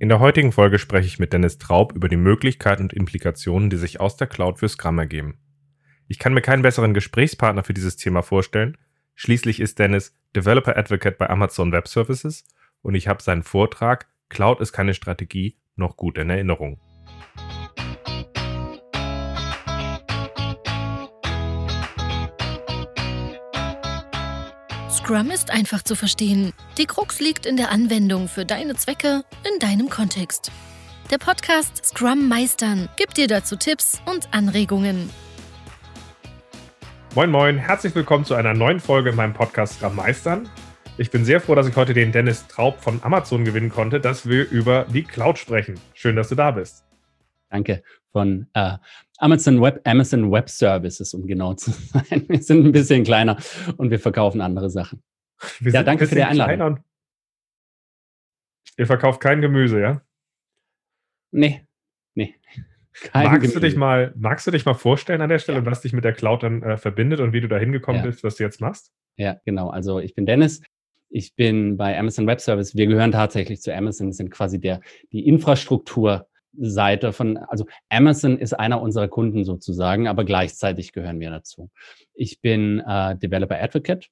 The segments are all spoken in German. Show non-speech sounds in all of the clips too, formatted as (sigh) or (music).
In der heutigen Folge spreche ich mit Dennis Traub über die Möglichkeiten und Implikationen, die sich aus der Cloud für Scrum ergeben. Ich kann mir keinen besseren Gesprächspartner für dieses Thema vorstellen. Schließlich ist Dennis Developer Advocate bei Amazon Web Services und ich habe seinen Vortrag Cloud ist keine Strategie noch gut in Erinnerung. Scrum ist einfach zu verstehen. Die Krux liegt in der Anwendung für deine Zwecke in deinem Kontext. Der Podcast Scrum Meistern gibt dir dazu Tipps und Anregungen. Moin Moin, herzlich willkommen zu einer neuen Folge in meinem Podcast Scrum Meistern. Ich bin sehr froh, dass ich heute den Dennis Traub von Amazon gewinnen konnte, dass wir über die Cloud sprechen. Schön, dass du da bist. Danke von äh, Amazon Web, Amazon Web Services, um genau zu (laughs) sein. Wir sind ein bisschen kleiner und wir verkaufen andere Sachen. Wir ja, danke für die Einladung. Ihr verkauft kein Gemüse, ja? Nee, nee. Kein magst, du dich mal, magst du dich mal vorstellen an der Stelle, ja. was dich mit der Cloud dann äh, verbindet und wie du da hingekommen ja. bist, was du jetzt machst? Ja, genau. Also ich bin Dennis. Ich bin bei Amazon Web Service. Wir gehören tatsächlich zu Amazon, sind quasi der, die Infrastruktur Seite von, also Amazon ist einer unserer Kunden sozusagen, aber gleichzeitig gehören wir dazu. Ich bin äh, Developer Advocate.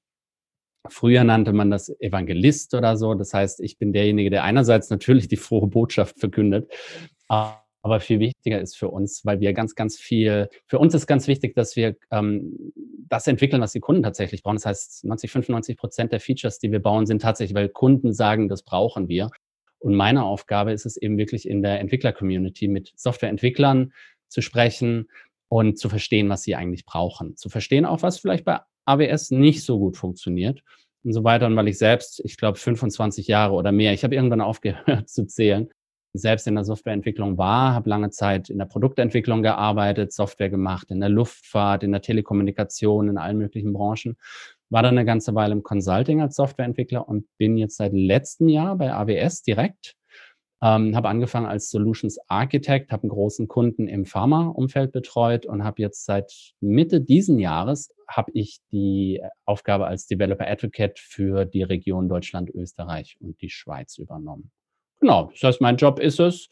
Früher nannte man das Evangelist oder so. Das heißt, ich bin derjenige, der einerseits natürlich die frohe Botschaft verkündet, aber viel wichtiger ist für uns, weil wir ganz, ganz viel, für uns ist ganz wichtig, dass wir ähm, das entwickeln, was die Kunden tatsächlich brauchen. Das heißt, 90, 95 Prozent der Features, die wir bauen, sind tatsächlich, weil Kunden sagen, das brauchen wir. Und meine Aufgabe ist es eben wirklich in der Entwickler-Community mit Softwareentwicklern zu sprechen und zu verstehen, was sie eigentlich brauchen. Zu verstehen auch, was vielleicht bei AWS nicht so gut funktioniert und so weiter. Und weil ich selbst, ich glaube, 25 Jahre oder mehr, ich habe irgendwann (laughs) aufgehört zu zählen, selbst in der Softwareentwicklung war, habe lange Zeit in der Produktentwicklung gearbeitet, Software gemacht, in der Luftfahrt, in der Telekommunikation, in allen möglichen Branchen war dann eine ganze Weile im Consulting als Softwareentwickler und bin jetzt seit letztem Jahr bei AWS direkt. Ähm, habe angefangen als Solutions Architect, habe einen großen Kunden im Pharma-Umfeld betreut und habe jetzt seit Mitte diesen Jahres habe ich die Aufgabe als Developer Advocate für die Region Deutschland, Österreich und die Schweiz übernommen. Genau, das heißt, mein Job ist es,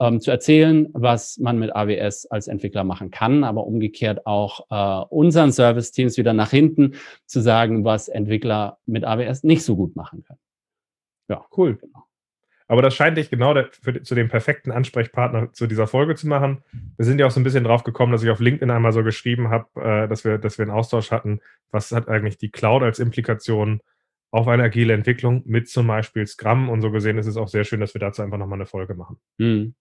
ähm, zu erzählen, was man mit AWS als Entwickler machen kann, aber umgekehrt auch äh, unseren Service-Teams wieder nach hinten zu sagen, was Entwickler mit AWS nicht so gut machen können. Ja, cool. Genau. Aber das scheint dich genau der, für, zu dem perfekten Ansprechpartner zu dieser Folge zu machen. Wir sind ja auch so ein bisschen drauf gekommen, dass ich auf LinkedIn einmal so geschrieben habe, äh, dass, wir, dass wir einen Austausch hatten. Was hat eigentlich die Cloud als Implikation auf eine agile Entwicklung mit zum Beispiel Scrum? Und so gesehen ist es auch sehr schön, dass wir dazu einfach nochmal eine Folge machen. Mhm.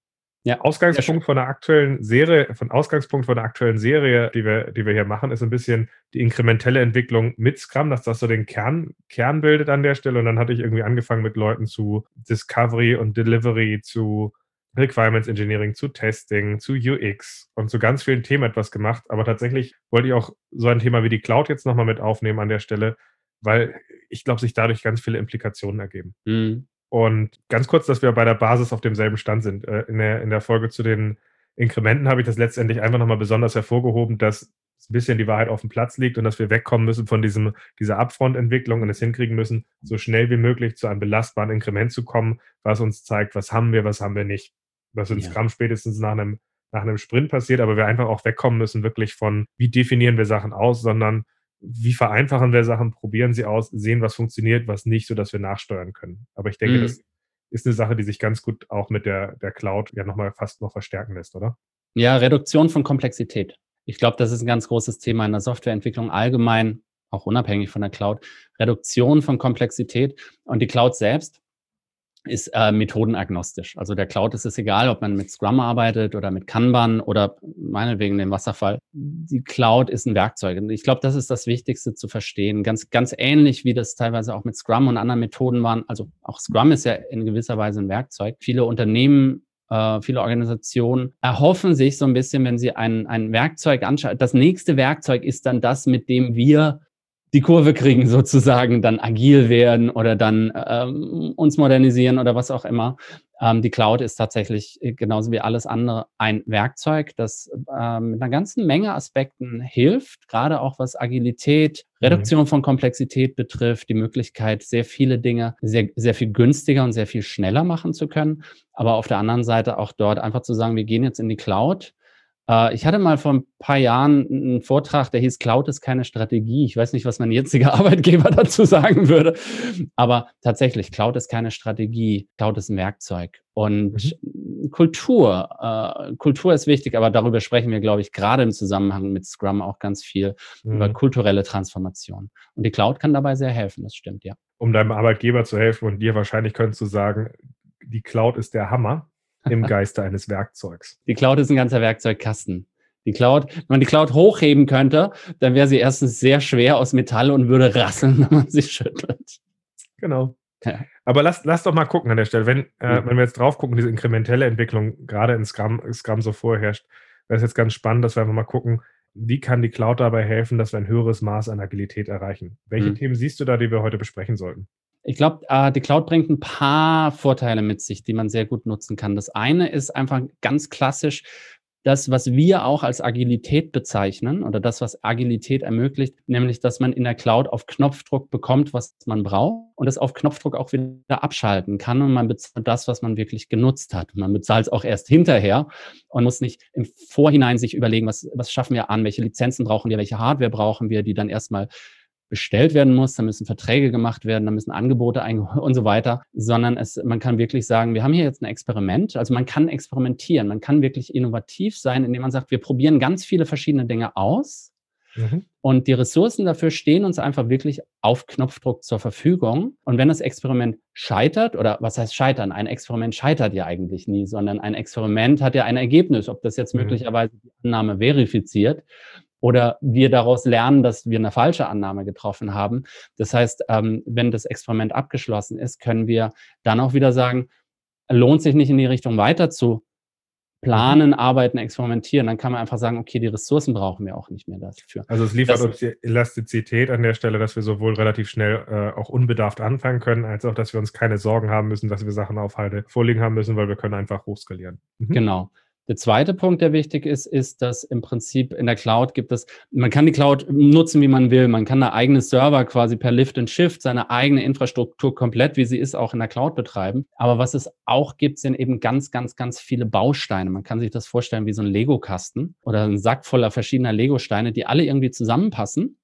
Ja, Ausgangspunkt von der aktuellen Serie, von Ausgangspunkt von der aktuellen Serie, die wir, die wir hier machen, ist ein bisschen die inkrementelle Entwicklung mit Scrum, dass das so den Kern, Kern bildet an der Stelle. Und dann hatte ich irgendwie angefangen mit Leuten zu Discovery und Delivery, zu Requirements Engineering, zu Testing, zu UX und zu ganz vielen Themen etwas gemacht. Aber tatsächlich wollte ich auch so ein Thema wie die Cloud jetzt nochmal mit aufnehmen an der Stelle, weil ich glaube, sich dadurch ganz viele Implikationen ergeben. Mhm. Und ganz kurz, dass wir bei der Basis auf demselben Stand sind. Äh, in der, in der Folge zu den Inkrementen habe ich das letztendlich einfach nochmal besonders hervorgehoben, dass ein bisschen die Wahrheit auf dem Platz liegt und dass wir wegkommen müssen von diesem, dieser Upfront-Entwicklung und es hinkriegen müssen, so schnell wie möglich zu einem belastbaren Inkrement zu kommen, was uns zeigt, was haben wir, was haben wir nicht. Was in ja. Scrum spätestens nach einem, nach einem Sprint passiert, aber wir einfach auch wegkommen müssen, wirklich von, wie definieren wir Sachen aus, sondern wie vereinfachen wir Sachen, probieren sie aus, sehen, was funktioniert, was nicht, sodass wir nachsteuern können. Aber ich denke, mhm. das ist eine Sache, die sich ganz gut auch mit der, der Cloud ja nochmal fast noch verstärken lässt, oder? Ja, Reduktion von Komplexität. Ich glaube, das ist ein ganz großes Thema in der Softwareentwicklung allgemein, auch unabhängig von der Cloud. Reduktion von Komplexität und die Cloud selbst ist äh, methodenagnostisch. Also der Cloud ist es egal, ob man mit Scrum arbeitet oder mit Kanban oder meinetwegen dem Wasserfall. Die Cloud ist ein Werkzeug. Und ich glaube, das ist das Wichtigste zu verstehen. Ganz, ganz ähnlich wie das teilweise auch mit Scrum und anderen Methoden waren. Also auch Scrum ist ja in gewisser Weise ein Werkzeug. Viele Unternehmen äh, viele Organisationen erhoffen sich so ein bisschen, wenn sie ein, ein Werkzeug anschauen. Das nächste Werkzeug ist dann das, mit dem wir die Kurve kriegen sozusagen, dann agil werden oder dann ähm, uns modernisieren oder was auch immer. Ähm, die Cloud ist tatsächlich äh, genauso wie alles andere ein Werkzeug, das ähm, mit einer ganzen Menge Aspekten hilft, gerade auch was Agilität, mhm. Reduktion von Komplexität betrifft, die Möglichkeit, sehr viele Dinge sehr, sehr viel günstiger und sehr viel schneller machen zu können. Aber auf der anderen Seite auch dort einfach zu sagen, wir gehen jetzt in die Cloud ich hatte mal vor ein paar Jahren einen Vortrag, der hieß Cloud ist keine Strategie. Ich weiß nicht, was mein jetziger (laughs) Arbeitgeber dazu sagen würde. Aber tatsächlich, Cloud ist keine Strategie. Cloud ist ein Werkzeug. Und mhm. Kultur, äh, Kultur ist wichtig, aber darüber sprechen wir, glaube ich, gerade im Zusammenhang mit Scrum auch ganz viel mhm. über kulturelle Transformation. Und die Cloud kann dabei sehr helfen, das stimmt, ja. Um deinem Arbeitgeber zu helfen und dir wahrscheinlich könntest du sagen, die Cloud ist der Hammer im Geiste eines Werkzeugs. Die Cloud ist ein ganzer Werkzeugkasten. Die Cloud, wenn man die Cloud hochheben könnte, dann wäre sie erstens sehr schwer aus Metall und würde rasseln, (laughs) wenn man sie schüttelt. Genau. Ja. Aber lass, lass doch mal gucken an der Stelle. Wenn, äh, mhm. wenn wir jetzt drauf gucken, diese inkrementelle Entwicklung gerade in Scrum, Scrum so vorherrscht, wäre es jetzt ganz spannend, dass wir einfach mal gucken, wie kann die Cloud dabei helfen, dass wir ein höheres Maß an Agilität erreichen? Welche mhm. Themen siehst du da, die wir heute besprechen sollten? Ich glaube, äh, die Cloud bringt ein paar Vorteile mit sich, die man sehr gut nutzen kann. Das eine ist einfach ganz klassisch das, was wir auch als Agilität bezeichnen oder das, was Agilität ermöglicht, nämlich, dass man in der Cloud auf Knopfdruck bekommt, was man braucht und es auf Knopfdruck auch wieder abschalten kann und man bezahlt das, was man wirklich genutzt hat. Man bezahlt es auch erst hinterher und muss nicht im Vorhinein sich überlegen, was, was schaffen wir an, welche Lizenzen brauchen wir, welche Hardware brauchen wir, die dann erstmal bestellt werden muss, da müssen Verträge gemacht werden, da müssen Angebote (laughs) und so weiter, sondern es, man kann wirklich sagen, wir haben hier jetzt ein Experiment, also man kann experimentieren, man kann wirklich innovativ sein, indem man sagt, wir probieren ganz viele verschiedene Dinge aus mhm. und die Ressourcen dafür stehen uns einfach wirklich auf Knopfdruck zur Verfügung und wenn das Experiment scheitert oder was heißt scheitern? Ein Experiment scheitert ja eigentlich nie, sondern ein Experiment hat ja ein Ergebnis, ob das jetzt mhm. möglicherweise die Annahme verifiziert oder wir daraus lernen, dass wir eine falsche Annahme getroffen haben. Das heißt, ähm, wenn das Experiment abgeschlossen ist, können wir dann auch wieder sagen, lohnt sich nicht in die Richtung weiter zu planen, mhm. arbeiten, experimentieren, dann kann man einfach sagen, okay, die Ressourcen brauchen wir auch nicht mehr dafür. Also es liefert das, uns die Elastizität an der Stelle, dass wir sowohl relativ schnell äh, auch unbedarft anfangen können, als auch, dass wir uns keine Sorgen haben müssen, dass wir Sachen auf Halde vorliegen haben müssen, weil wir können einfach hochskalieren. Mhm. Genau. Der zweite Punkt, der wichtig ist, ist, dass im Prinzip in der Cloud gibt es, man kann die Cloud nutzen, wie man will. Man kann eine eigene Server quasi per Lift and Shift, seine eigene Infrastruktur komplett, wie sie ist, auch in der Cloud betreiben. Aber was es auch gibt, sind eben ganz, ganz, ganz viele Bausteine. Man kann sich das vorstellen wie so ein Lego-Kasten oder ein Sack voller verschiedener Lego-Steine, die alle irgendwie zusammenpassen.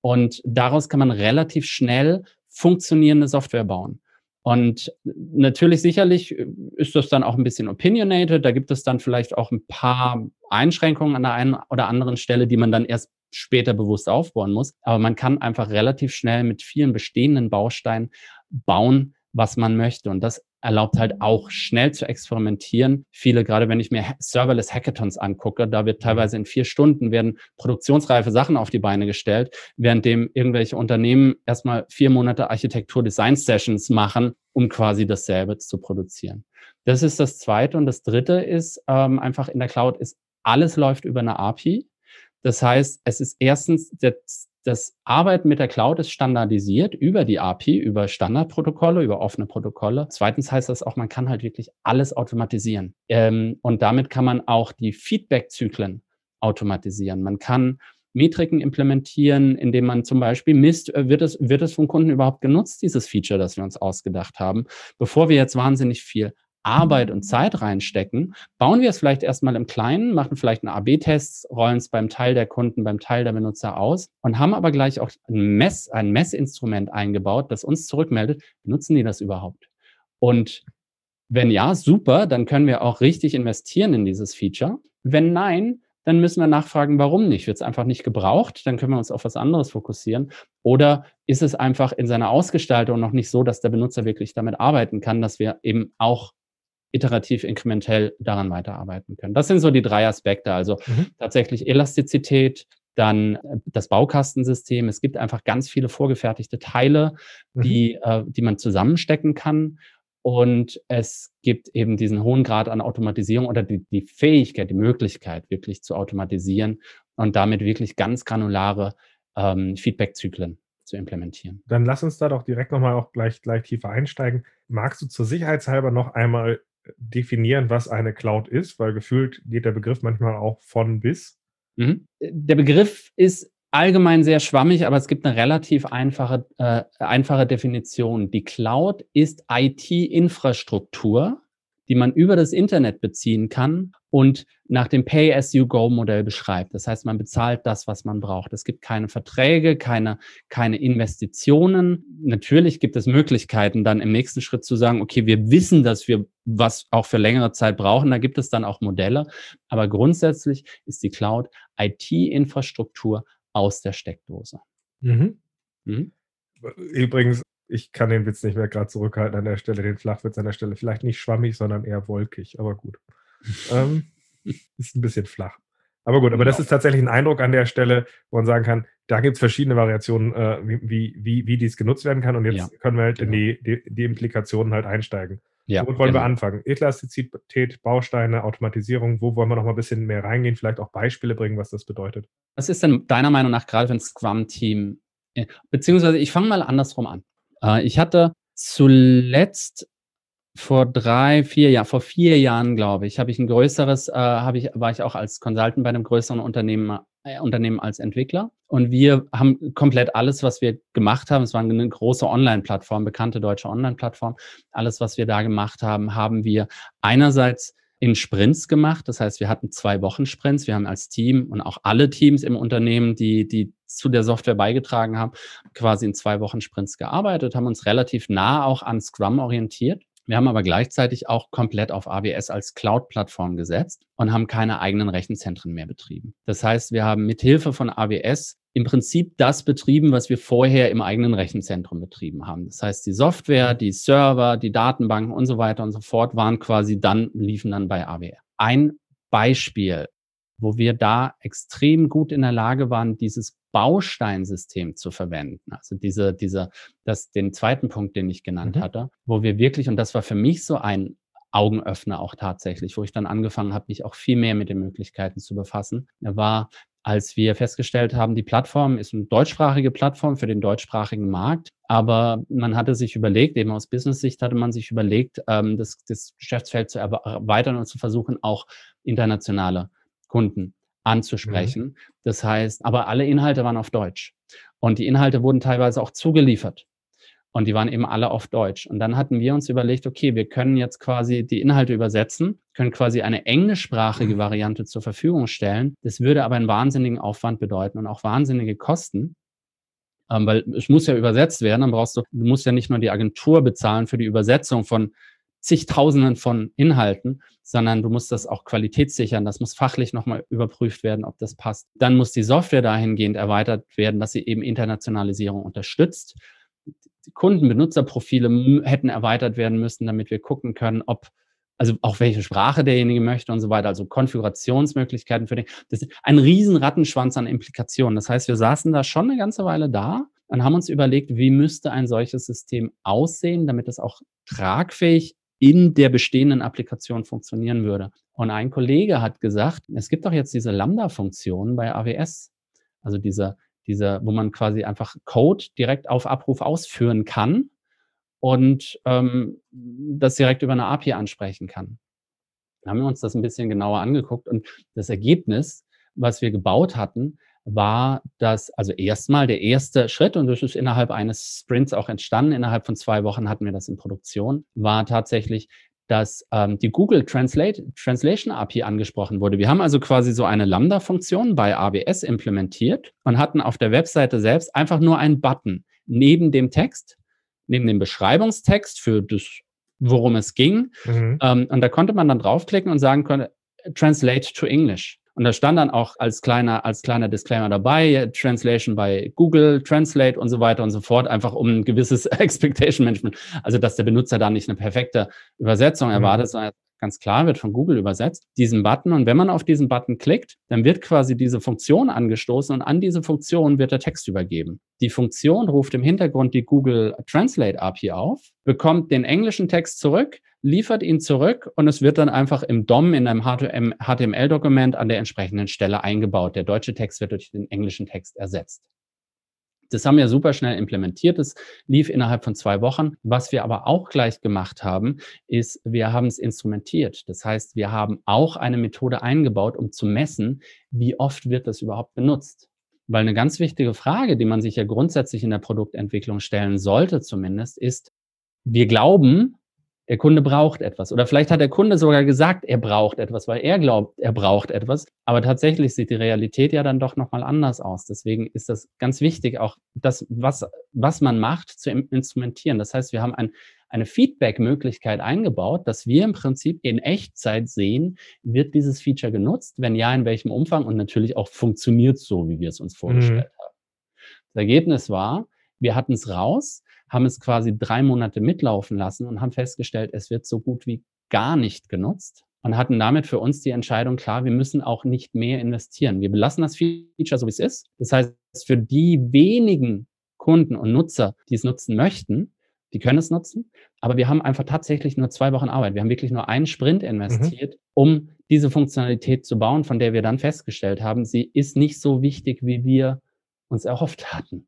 Und daraus kann man relativ schnell funktionierende Software bauen. Und natürlich, sicherlich äh, ist das dann auch ein bisschen opinionated. Da gibt es dann vielleicht auch ein paar Einschränkungen an der einen oder anderen Stelle, die man dann erst später bewusst aufbauen muss. Aber man kann einfach relativ schnell mit vielen bestehenden Bausteinen bauen, was man möchte. Und das erlaubt halt auch schnell zu experimentieren. Viele, gerade wenn ich mir Serverless Hackathons angucke, da wird teilweise in vier Stunden werden produktionsreife Sachen auf die Beine gestellt, währenddem irgendwelche Unternehmen erstmal vier Monate Architektur-Design-Sessions machen, um quasi dasselbe zu produzieren. Das ist das Zweite. Und das Dritte ist ähm, einfach in der Cloud ist, alles läuft über eine API. Das heißt, es ist erstens der das Arbeiten mit der Cloud ist standardisiert über die API, über Standardprotokolle, über offene Protokolle. Zweitens heißt das auch, man kann halt wirklich alles automatisieren. Ähm, und damit kann man auch die Feedback-Zyklen automatisieren. Man kann Metriken implementieren, indem man zum Beispiel misst, äh, wird es, wird es vom Kunden überhaupt genutzt, dieses Feature, das wir uns ausgedacht haben, bevor wir jetzt wahnsinnig viel Arbeit und Zeit reinstecken, bauen wir es vielleicht erstmal im Kleinen, machen vielleicht einen AB-Test, rollen es beim Teil der Kunden, beim Teil der Benutzer aus und haben aber gleich auch ein, Mess, ein Messinstrument eingebaut, das uns zurückmeldet, nutzen die das überhaupt? Und wenn ja, super, dann können wir auch richtig investieren in dieses Feature. Wenn nein, dann müssen wir nachfragen, warum nicht? Wird es einfach nicht gebraucht? Dann können wir uns auf was anderes fokussieren. Oder ist es einfach in seiner Ausgestaltung noch nicht so, dass der Benutzer wirklich damit arbeiten kann, dass wir eben auch iterativ, inkrementell daran weiterarbeiten können. Das sind so die drei Aspekte. Also mhm. tatsächlich Elastizität, dann äh, das Baukastensystem. Es gibt einfach ganz viele vorgefertigte Teile, mhm. die, äh, die man zusammenstecken kann. Und es gibt eben diesen hohen Grad an Automatisierung oder die, die Fähigkeit, die Möglichkeit, wirklich zu automatisieren und damit wirklich ganz granulare ähm, Feedback-Zyklen zu implementieren. Dann lass uns da doch direkt nochmal auch gleich, gleich tiefer einsteigen. Magst du zur Sicherheitshalber noch einmal definieren, was eine Cloud ist? Weil gefühlt geht der Begriff manchmal auch von bis. Mhm. Der Begriff ist allgemein sehr schwammig, aber es gibt eine relativ einfache, äh, einfache Definition. Die Cloud ist IT-Infrastruktur, die man über das Internet beziehen kann und nach dem Pay-as-you-go-Modell beschreibt. Das heißt, man bezahlt das, was man braucht. Es gibt keine Verträge, keine, keine Investitionen. Natürlich gibt es Möglichkeiten, dann im nächsten Schritt zu sagen, okay, wir wissen, dass wir was auch für längere Zeit brauchen. Da gibt es dann auch Modelle. Aber grundsätzlich ist die Cloud IT-Infrastruktur aus der Steckdose. Mhm. Mhm. Übrigens, ich kann den Witz nicht mehr gerade zurückhalten an der Stelle, den Flachwitz an der Stelle. Vielleicht nicht schwammig, sondern eher wolkig, aber gut. (laughs) ähm, ist ein bisschen flach. Aber gut, aber das genau. ist tatsächlich ein Eindruck an der Stelle, wo man sagen kann, da gibt es verschiedene Variationen, äh, wie, wie, wie dies genutzt werden kann. Und jetzt ja, können wir halt genau. in die, die, die, Implikationen halt einsteigen. Ja, Womit wollen genau. wir anfangen? Elastizität, Bausteine, Automatisierung, wo wollen wir noch mal ein bisschen mehr reingehen, vielleicht auch Beispiele bringen, was das bedeutet? Was ist denn deiner Meinung nach gerade für ein Scrum-Team, äh, beziehungsweise ich fange mal andersrum an. Äh, ich hatte zuletzt vor drei, vier Jahren, vor vier Jahren, glaube ich, habe ich ein größeres, äh, habe ich, war ich auch als Consultant bei einem größeren Unternehmen, äh, Unternehmen als Entwickler. Und wir haben komplett alles, was wir gemacht haben, es war eine große Online-Plattform, bekannte deutsche Online-Plattform, alles, was wir da gemacht haben, haben wir einerseits in Sprints gemacht. Das heißt, wir hatten zwei Wochen Sprints. Wir haben als Team und auch alle Teams im Unternehmen, die, die zu der Software beigetragen haben, quasi in zwei Wochen Sprints gearbeitet, haben uns relativ nah auch an Scrum orientiert. Wir haben aber gleichzeitig auch komplett auf AWS als Cloud-Plattform gesetzt und haben keine eigenen Rechenzentren mehr betrieben. Das heißt, wir haben mit Hilfe von AWS im Prinzip das betrieben, was wir vorher im eigenen Rechenzentrum betrieben haben. Das heißt, die Software, die Server, die Datenbanken und so weiter und so fort waren quasi dann, liefen dann bei AWS. Ein Beispiel, wo wir da extrem gut in der Lage waren, dieses Bausteinsystem zu verwenden. Also diese, diese, das, den zweiten Punkt, den ich genannt mhm. hatte, wo wir wirklich, und das war für mich so ein Augenöffner auch tatsächlich, wo ich dann angefangen habe, mich auch viel mehr mit den Möglichkeiten zu befassen, war, als wir festgestellt haben, die Plattform ist eine deutschsprachige Plattform für den deutschsprachigen Markt, aber man hatte sich überlegt, eben aus Business-Sicht hatte man sich überlegt, ähm, das, das Geschäftsfeld zu erweitern und zu versuchen, auch internationale Kunden anzusprechen. Mhm. Das heißt, aber alle Inhalte waren auf Deutsch. Und die Inhalte wurden teilweise auch zugeliefert. Und die waren eben alle auf Deutsch. Und dann hatten wir uns überlegt, okay, wir können jetzt quasi die Inhalte übersetzen, können quasi eine englischsprachige Variante zur Verfügung stellen. Das würde aber einen wahnsinnigen Aufwand bedeuten und auch wahnsinnige Kosten. Ähm, weil es muss ja übersetzt werden, dann brauchst du, du musst ja nicht nur die Agentur bezahlen für die Übersetzung von zigtausenden von Inhalten, sondern du musst das auch qualitätssichern. Das muss fachlich nochmal überprüft werden, ob das passt. Dann muss die Software dahingehend erweitert werden, dass sie eben Internationalisierung unterstützt. Die Kundenbenutzerprofile hätten erweitert werden müssen, damit wir gucken können, ob also auch welche Sprache derjenige möchte und so weiter, also Konfigurationsmöglichkeiten für den. Das ist ein riesen Rattenschwanz an Implikationen. Das heißt, wir saßen da schon eine ganze Weile da und haben uns überlegt, wie müsste ein solches System aussehen, damit es auch tragfähig in der bestehenden Applikation funktionieren würde. Und ein Kollege hat gesagt, es gibt doch jetzt diese Lambda-Funktion bei AWS, also diese, diese, wo man quasi einfach Code direkt auf Abruf ausführen kann und ähm, das direkt über eine API ansprechen kann. Da haben wir uns das ein bisschen genauer angeguckt und das Ergebnis, was wir gebaut hatten, war das, also erstmal der erste Schritt, und das ist innerhalb eines Sprints auch entstanden, innerhalb von zwei Wochen hatten wir das in Produktion, war tatsächlich, dass ähm, die Google Translate, Translation API angesprochen wurde. Wir haben also quasi so eine Lambda-Funktion bei AWS implementiert und hatten auf der Webseite selbst einfach nur einen Button neben dem Text, neben dem Beschreibungstext für das, worum es ging. Mhm. Ähm, und da konnte man dann draufklicken und sagen können, Translate to English. Und da stand dann auch als kleiner, als kleiner Disclaimer dabei, Translation bei Google, Translate und so weiter und so fort, einfach um ein gewisses (laughs) Expectation Management, also dass der Benutzer da nicht eine perfekte Übersetzung mhm. erwartet, sondern ganz klar wird von Google übersetzt, diesen Button. Und wenn man auf diesen Button klickt, dann wird quasi diese Funktion angestoßen und an diese Funktion wird der Text übergeben. Die Funktion ruft im Hintergrund die Google Translate API auf, bekommt den englischen Text zurück, liefert ihn zurück und es wird dann einfach im DOM in einem HTML-Dokument an der entsprechenden Stelle eingebaut. Der deutsche Text wird durch den englischen Text ersetzt. Das haben wir super schnell implementiert. Das lief innerhalb von zwei Wochen. Was wir aber auch gleich gemacht haben, ist, wir haben es instrumentiert. Das heißt, wir haben auch eine Methode eingebaut, um zu messen, wie oft wird das überhaupt benutzt. Weil eine ganz wichtige Frage, die man sich ja grundsätzlich in der Produktentwicklung stellen sollte zumindest, ist, wir glauben, der Kunde braucht etwas. Oder vielleicht hat der Kunde sogar gesagt, er braucht etwas, weil er glaubt, er braucht etwas. Aber tatsächlich sieht die Realität ja dann doch nochmal anders aus. Deswegen ist das ganz wichtig, auch das, was, was man macht, zu instrumentieren. Das heißt, wir haben ein, eine Feedback-Möglichkeit eingebaut, dass wir im Prinzip in Echtzeit sehen, wird dieses Feature genutzt? Wenn ja, in welchem Umfang? Und natürlich auch funktioniert so, wie wir es uns vorgestellt mhm. haben. Das Ergebnis war, wir hatten es raus, haben es quasi drei Monate mitlaufen lassen und haben festgestellt, es wird so gut wie gar nicht genutzt und hatten damit für uns die Entscheidung klar, wir müssen auch nicht mehr investieren. Wir belassen das Feature so, wie es ist. Das heißt, für die wenigen Kunden und Nutzer, die es nutzen möchten, die können es nutzen. Aber wir haben einfach tatsächlich nur zwei Wochen Arbeit. Wir haben wirklich nur einen Sprint investiert, mhm. um diese Funktionalität zu bauen, von der wir dann festgestellt haben, sie ist nicht so wichtig, wie wir uns erhofft hatten.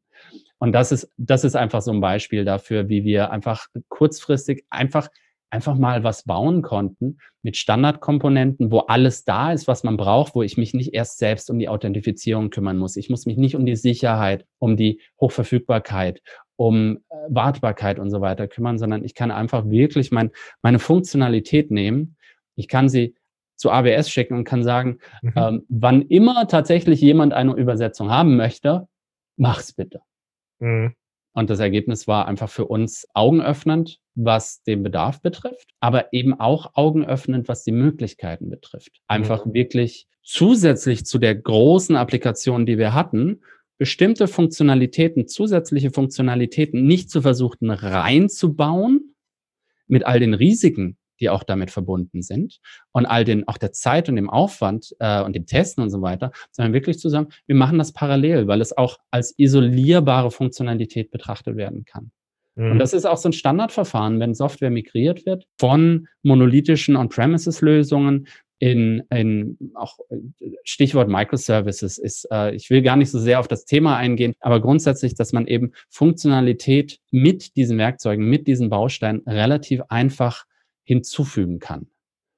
Und das ist, das ist einfach so ein Beispiel dafür, wie wir einfach kurzfristig einfach, einfach mal was bauen konnten mit Standardkomponenten, wo alles da ist, was man braucht, wo ich mich nicht erst selbst um die Authentifizierung kümmern muss. Ich muss mich nicht um die Sicherheit, um die Hochverfügbarkeit, um äh, Wartbarkeit und so weiter kümmern, sondern ich kann einfach wirklich mein, meine Funktionalität nehmen. Ich kann sie zu AWS schicken und kann sagen, mhm. ähm, wann immer tatsächlich jemand eine Übersetzung haben möchte, mach's bitte. Mhm. Und das Ergebnis war einfach für uns augenöffnend, was den Bedarf betrifft, aber eben auch augenöffnend, was die Möglichkeiten betrifft. Einfach mhm. wirklich zusätzlich zu der großen Applikation, die wir hatten, bestimmte Funktionalitäten, zusätzliche Funktionalitäten nicht zu versuchen reinzubauen mit all den Risiken, die auch damit verbunden sind und all den, auch der Zeit und dem Aufwand äh, und dem Testen und so weiter, sondern wirklich zu sagen, wir machen das parallel, weil es auch als isolierbare Funktionalität betrachtet werden kann. Mhm. Und das ist auch so ein Standardverfahren, wenn Software migriert wird von monolithischen On-Premises-Lösungen in, in auch Stichwort Microservices ist, äh, ich will gar nicht so sehr auf das Thema eingehen, aber grundsätzlich, dass man eben Funktionalität mit diesen Werkzeugen, mit diesen Bausteinen relativ einfach hinzufügen kann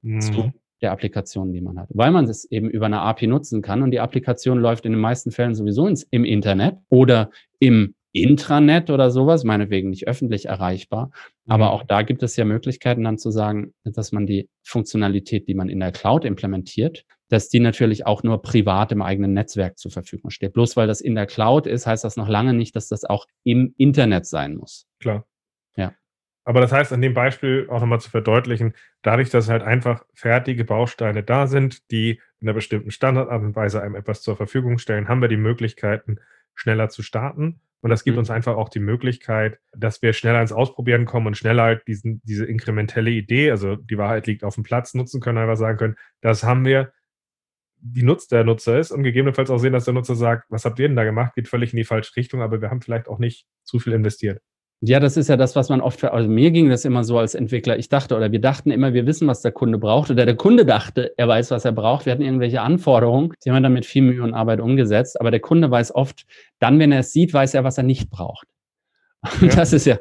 mhm. zu der Applikation, die man hat. Weil man es eben über eine API nutzen kann und die Applikation läuft in den meisten Fällen sowieso ins, im Internet oder im Intranet oder sowas, meinetwegen nicht öffentlich erreichbar. Aber mhm. auch da gibt es ja Möglichkeiten dann zu sagen, dass man die Funktionalität, die man in der Cloud implementiert, dass die natürlich auch nur privat im eigenen Netzwerk zur Verfügung steht. Bloß weil das in der Cloud ist, heißt das noch lange nicht, dass das auch im Internet sein muss. Klar. Aber das heißt, an dem Beispiel auch nochmal zu verdeutlichen, dadurch, dass halt einfach fertige Bausteine da sind, die in einer bestimmten Standardart und Weise einem etwas zur Verfügung stellen, haben wir die Möglichkeiten, schneller zu starten. Und das gibt mhm. uns einfach auch die Möglichkeit, dass wir schneller ins Ausprobieren kommen und schneller halt diesen, diese inkrementelle Idee, also die Wahrheit liegt auf dem Platz, nutzen können, einfach sagen können, das haben wir, wie nutzt der Nutzer ist und gegebenenfalls auch sehen, dass der Nutzer sagt, was habt ihr denn da gemacht, geht völlig in die falsche Richtung, aber wir haben vielleicht auch nicht zu viel investiert. Ja, das ist ja das, was man oft, also mir ging das immer so als Entwickler. Ich dachte oder wir dachten immer, wir wissen, was der Kunde braucht oder der Kunde dachte, er weiß, was er braucht. Wir hatten irgendwelche Anforderungen, die haben wir dann mit viel Mühe und Arbeit umgesetzt. Aber der Kunde weiß oft, dann, wenn er es sieht, weiß er, was er nicht braucht. (laughs) Ja. Das ist ja,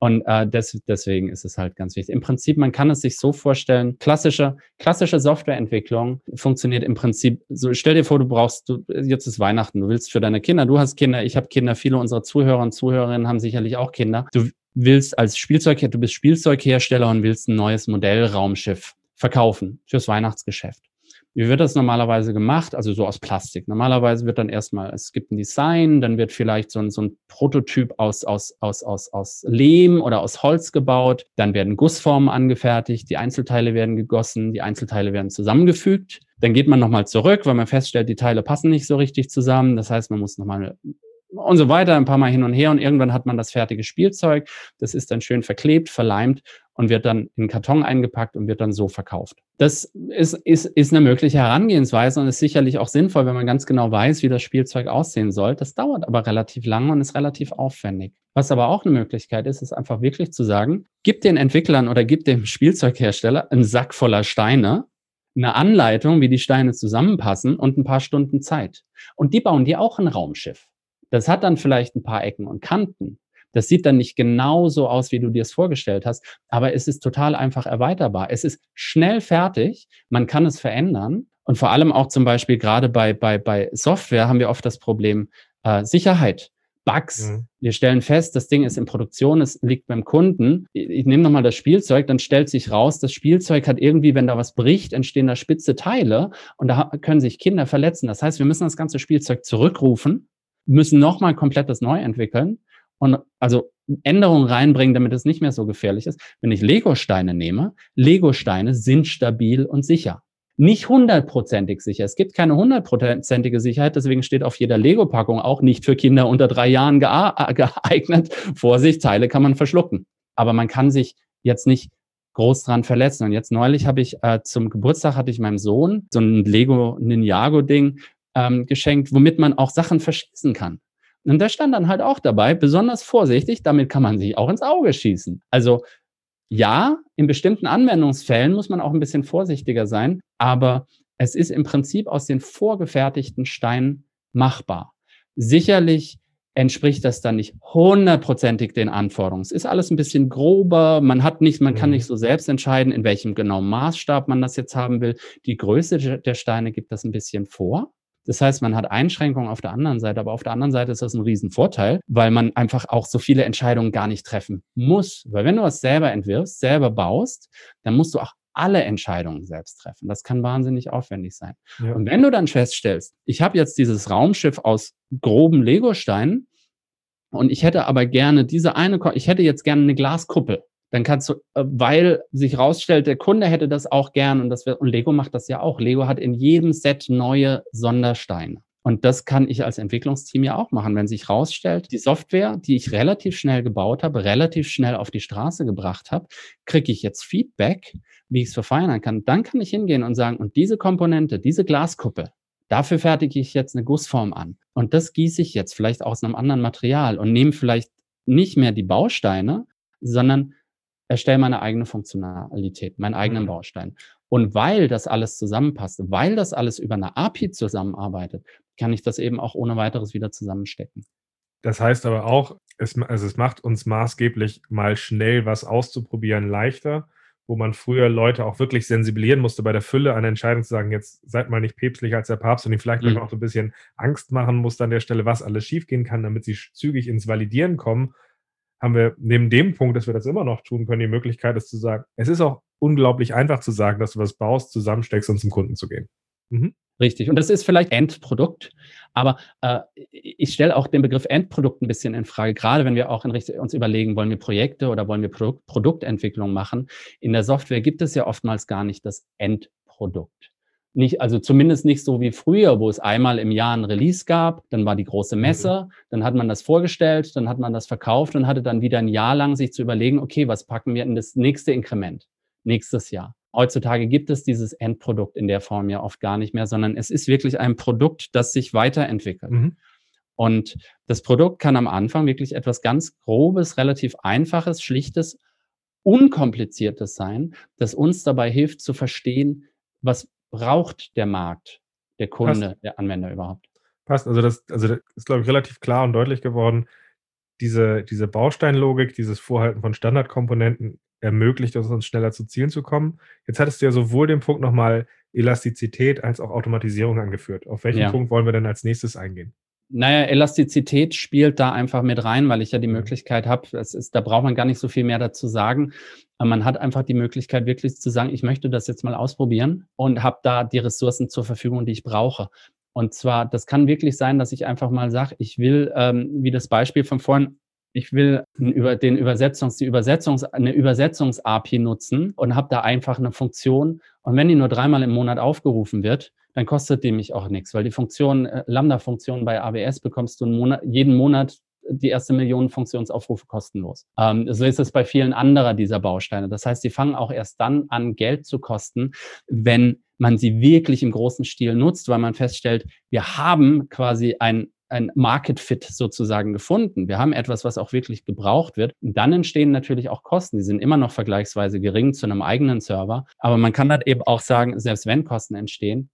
und äh, des, deswegen ist es halt ganz wichtig. Im Prinzip, man kann es sich so vorstellen, klassische, klassische Softwareentwicklung funktioniert im Prinzip, so stell dir vor, du brauchst, du, jetzt ist Weihnachten, du willst für deine Kinder, du hast Kinder, ich habe Kinder, viele unserer Zuhörer und Zuhörerinnen haben sicherlich auch Kinder. Du willst als Spielzeug, du bist Spielzeughersteller und willst ein neues Modellraumschiff verkaufen fürs Weihnachtsgeschäft. Wie wird das normalerweise gemacht? Also so aus Plastik. Normalerweise wird dann erstmal, es gibt ein Design, dann wird vielleicht so ein, so ein Prototyp aus, aus, aus, aus, aus Lehm oder aus Holz gebaut. Dann werden Gussformen angefertigt, die Einzelteile werden gegossen, die Einzelteile werden zusammengefügt. Dann geht man nochmal zurück, weil man feststellt, die Teile passen nicht so richtig zusammen. Das heißt, man muss nochmal und so weiter, ein paar Mal hin und her und irgendwann hat man das fertige Spielzeug. Das ist dann schön verklebt, verleimt und wird dann in Karton eingepackt und wird dann so verkauft. Das ist, ist, ist eine mögliche Herangehensweise und ist sicherlich auch sinnvoll, wenn man ganz genau weiß, wie das Spielzeug aussehen soll. Das dauert aber relativ lange und ist relativ aufwendig. Was aber auch eine Möglichkeit ist, ist einfach wirklich zu sagen, gib den Entwicklern oder gib dem Spielzeughersteller einen Sack voller Steine, eine Anleitung, wie die Steine zusammenpassen und ein paar Stunden Zeit. Und die bauen dir auch ein Raumschiff. Das hat dann vielleicht ein paar Ecken und Kanten. Das sieht dann nicht genauso aus, wie du dir es vorgestellt hast, aber es ist total einfach erweiterbar. Es ist schnell fertig, man kann es verändern und vor allem auch zum Beispiel gerade bei, bei, bei Software haben wir oft das Problem äh, Sicherheit. Bugs. Mhm. Wir stellen fest, das Ding ist in Produktion, es liegt beim Kunden. Ich, ich nehme nochmal das Spielzeug, dann stellt sich raus, das Spielzeug hat irgendwie, wenn da was bricht, entstehen da spitze Teile und da können sich Kinder verletzen. Das heißt, wir müssen das ganze Spielzeug zurückrufen, müssen nochmal komplett das neu entwickeln und also Änderungen reinbringen, damit es nicht mehr so gefährlich ist. Wenn ich Lego-Steine nehme, Lego-Steine sind stabil und sicher nicht hundertprozentig sicher. Es gibt keine hundertprozentige Sicherheit, deswegen steht auf jeder Lego-Packung auch nicht für Kinder unter drei Jahren äh, geeignet. Vorsicht, Teile kann man verschlucken. Aber man kann sich jetzt nicht groß dran verletzen. Und jetzt neulich habe ich äh, zum Geburtstag hatte ich meinem Sohn so ein Lego Ninjago Ding ähm, geschenkt, womit man auch Sachen verschießen kann. Und da stand dann halt auch dabei, besonders vorsichtig, damit kann man sich auch ins Auge schießen. Also ja, in bestimmten Anwendungsfällen muss man auch ein bisschen vorsichtiger sein, aber es ist im Prinzip aus den vorgefertigten Steinen machbar. Sicherlich entspricht das dann nicht hundertprozentig den Anforderungen. Es ist alles ein bisschen grober, man hat nicht, man kann mhm. nicht so selbst entscheiden, in welchem genauen Maßstab man das jetzt haben will. Die Größe der Steine gibt das ein bisschen vor. Das heißt, man hat Einschränkungen auf der anderen Seite, aber auf der anderen Seite ist das ein Riesenvorteil, weil man einfach auch so viele Entscheidungen gar nicht treffen muss. Weil wenn du was selber entwirfst, selber baust, dann musst du auch alle Entscheidungen selbst treffen. Das kann wahnsinnig aufwendig sein. Ja. Und wenn du dann feststellst, ich habe jetzt dieses Raumschiff aus groben Legosteinen und ich hätte aber gerne diese eine, ich hätte jetzt gerne eine Glaskuppel dann kannst du, äh, weil sich rausstellt, der Kunde hätte das auch gern und das wird, und Lego macht das ja auch. Lego hat in jedem Set neue Sondersteine. Und das kann ich als Entwicklungsteam ja auch machen, wenn sich rausstellt, die Software, die ich relativ schnell gebaut habe, relativ schnell auf die Straße gebracht habe, kriege ich jetzt Feedback, wie ich es verfeinern kann. Dann kann ich hingehen und sagen, und diese Komponente, diese Glaskuppel, dafür fertige ich jetzt eine Gussform an. Und das gieße ich jetzt vielleicht aus einem anderen Material und nehme vielleicht nicht mehr die Bausteine, sondern erstelle meine eigene Funktionalität, meinen eigenen mhm. Baustein. Und weil das alles zusammenpasst, weil das alles über eine API zusammenarbeitet, kann ich das eben auch ohne weiteres wieder zusammenstecken. Das heißt aber auch, es, also es macht uns maßgeblich mal schnell was auszuprobieren leichter, wo man früher Leute auch wirklich sensibilieren musste bei der Fülle an Entscheidungen zu sagen, jetzt seid mal nicht päpstlicher als der Papst und die vielleicht mhm. auch so ein bisschen Angst machen musste an der Stelle, was alles schiefgehen kann, damit sie zügig ins Validieren kommen haben wir neben dem Punkt, dass wir das immer noch tun können, die Möglichkeit, es zu sagen. Es ist auch unglaublich einfach zu sagen, dass du was baust, zusammensteckst und zum Kunden zu gehen. Mhm. Richtig. Und das ist vielleicht Endprodukt. Aber äh, ich stelle auch den Begriff Endprodukt ein bisschen in Frage, gerade wenn wir auch uns überlegen, wollen wir Projekte oder wollen wir Produkt, Produktentwicklung machen. In der Software gibt es ja oftmals gar nicht das Endprodukt nicht, also zumindest nicht so wie früher, wo es einmal im Jahr ein Release gab, dann war die große mhm. Messe, dann hat man das vorgestellt, dann hat man das verkauft und hatte dann wieder ein Jahr lang sich zu überlegen, okay, was packen wir in das nächste Inkrement, nächstes Jahr. Heutzutage gibt es dieses Endprodukt in der Form ja oft gar nicht mehr, sondern es ist wirklich ein Produkt, das sich weiterentwickelt. Mhm. Und das Produkt kann am Anfang wirklich etwas ganz Grobes, relativ Einfaches, Schlichtes, Unkompliziertes sein, das uns dabei hilft zu verstehen, was braucht der Markt, der Kunde, Passt. der Anwender überhaupt? Passt. Also das, also das ist, glaube ich, relativ klar und deutlich geworden. Diese, diese Bausteinlogik, dieses Vorhalten von Standardkomponenten ermöglicht es uns schneller zu Zielen zu kommen. Jetzt hattest du ja sowohl den Punkt nochmal Elastizität als auch Automatisierung angeführt. Auf welchen ja. Punkt wollen wir denn als nächstes eingehen? Naja, Elastizität spielt da einfach mit rein, weil ich ja die mhm. Möglichkeit habe, da braucht man gar nicht so viel mehr dazu sagen. Man hat einfach die Möglichkeit, wirklich zu sagen, ich möchte das jetzt mal ausprobieren und habe da die Ressourcen zur Verfügung, die ich brauche. Und zwar, das kann wirklich sein, dass ich einfach mal sage, ich will, ähm, wie das Beispiel von vorhin, ich will über den Übersetzungs, die Übersetzungs, eine Übersetzungs-API nutzen und habe da einfach eine Funktion. Und wenn die nur dreimal im Monat aufgerufen wird, dann kostet die mich auch nichts, weil die Funktion, äh, Lambda-Funktion bei AWS bekommst du Monat, jeden Monat die erste Million Funktionsaufrufe kostenlos. Ähm, so ist es bei vielen anderer dieser Bausteine. Das heißt, sie fangen auch erst dann an, Geld zu kosten, wenn man sie wirklich im großen Stil nutzt, weil man feststellt, wir haben quasi ein ein Market Fit sozusagen gefunden. Wir haben etwas, was auch wirklich gebraucht wird. Und dann entstehen natürlich auch Kosten. Die sind immer noch vergleichsweise gering zu einem eigenen Server. Aber man kann dann eben auch sagen, selbst wenn Kosten entstehen,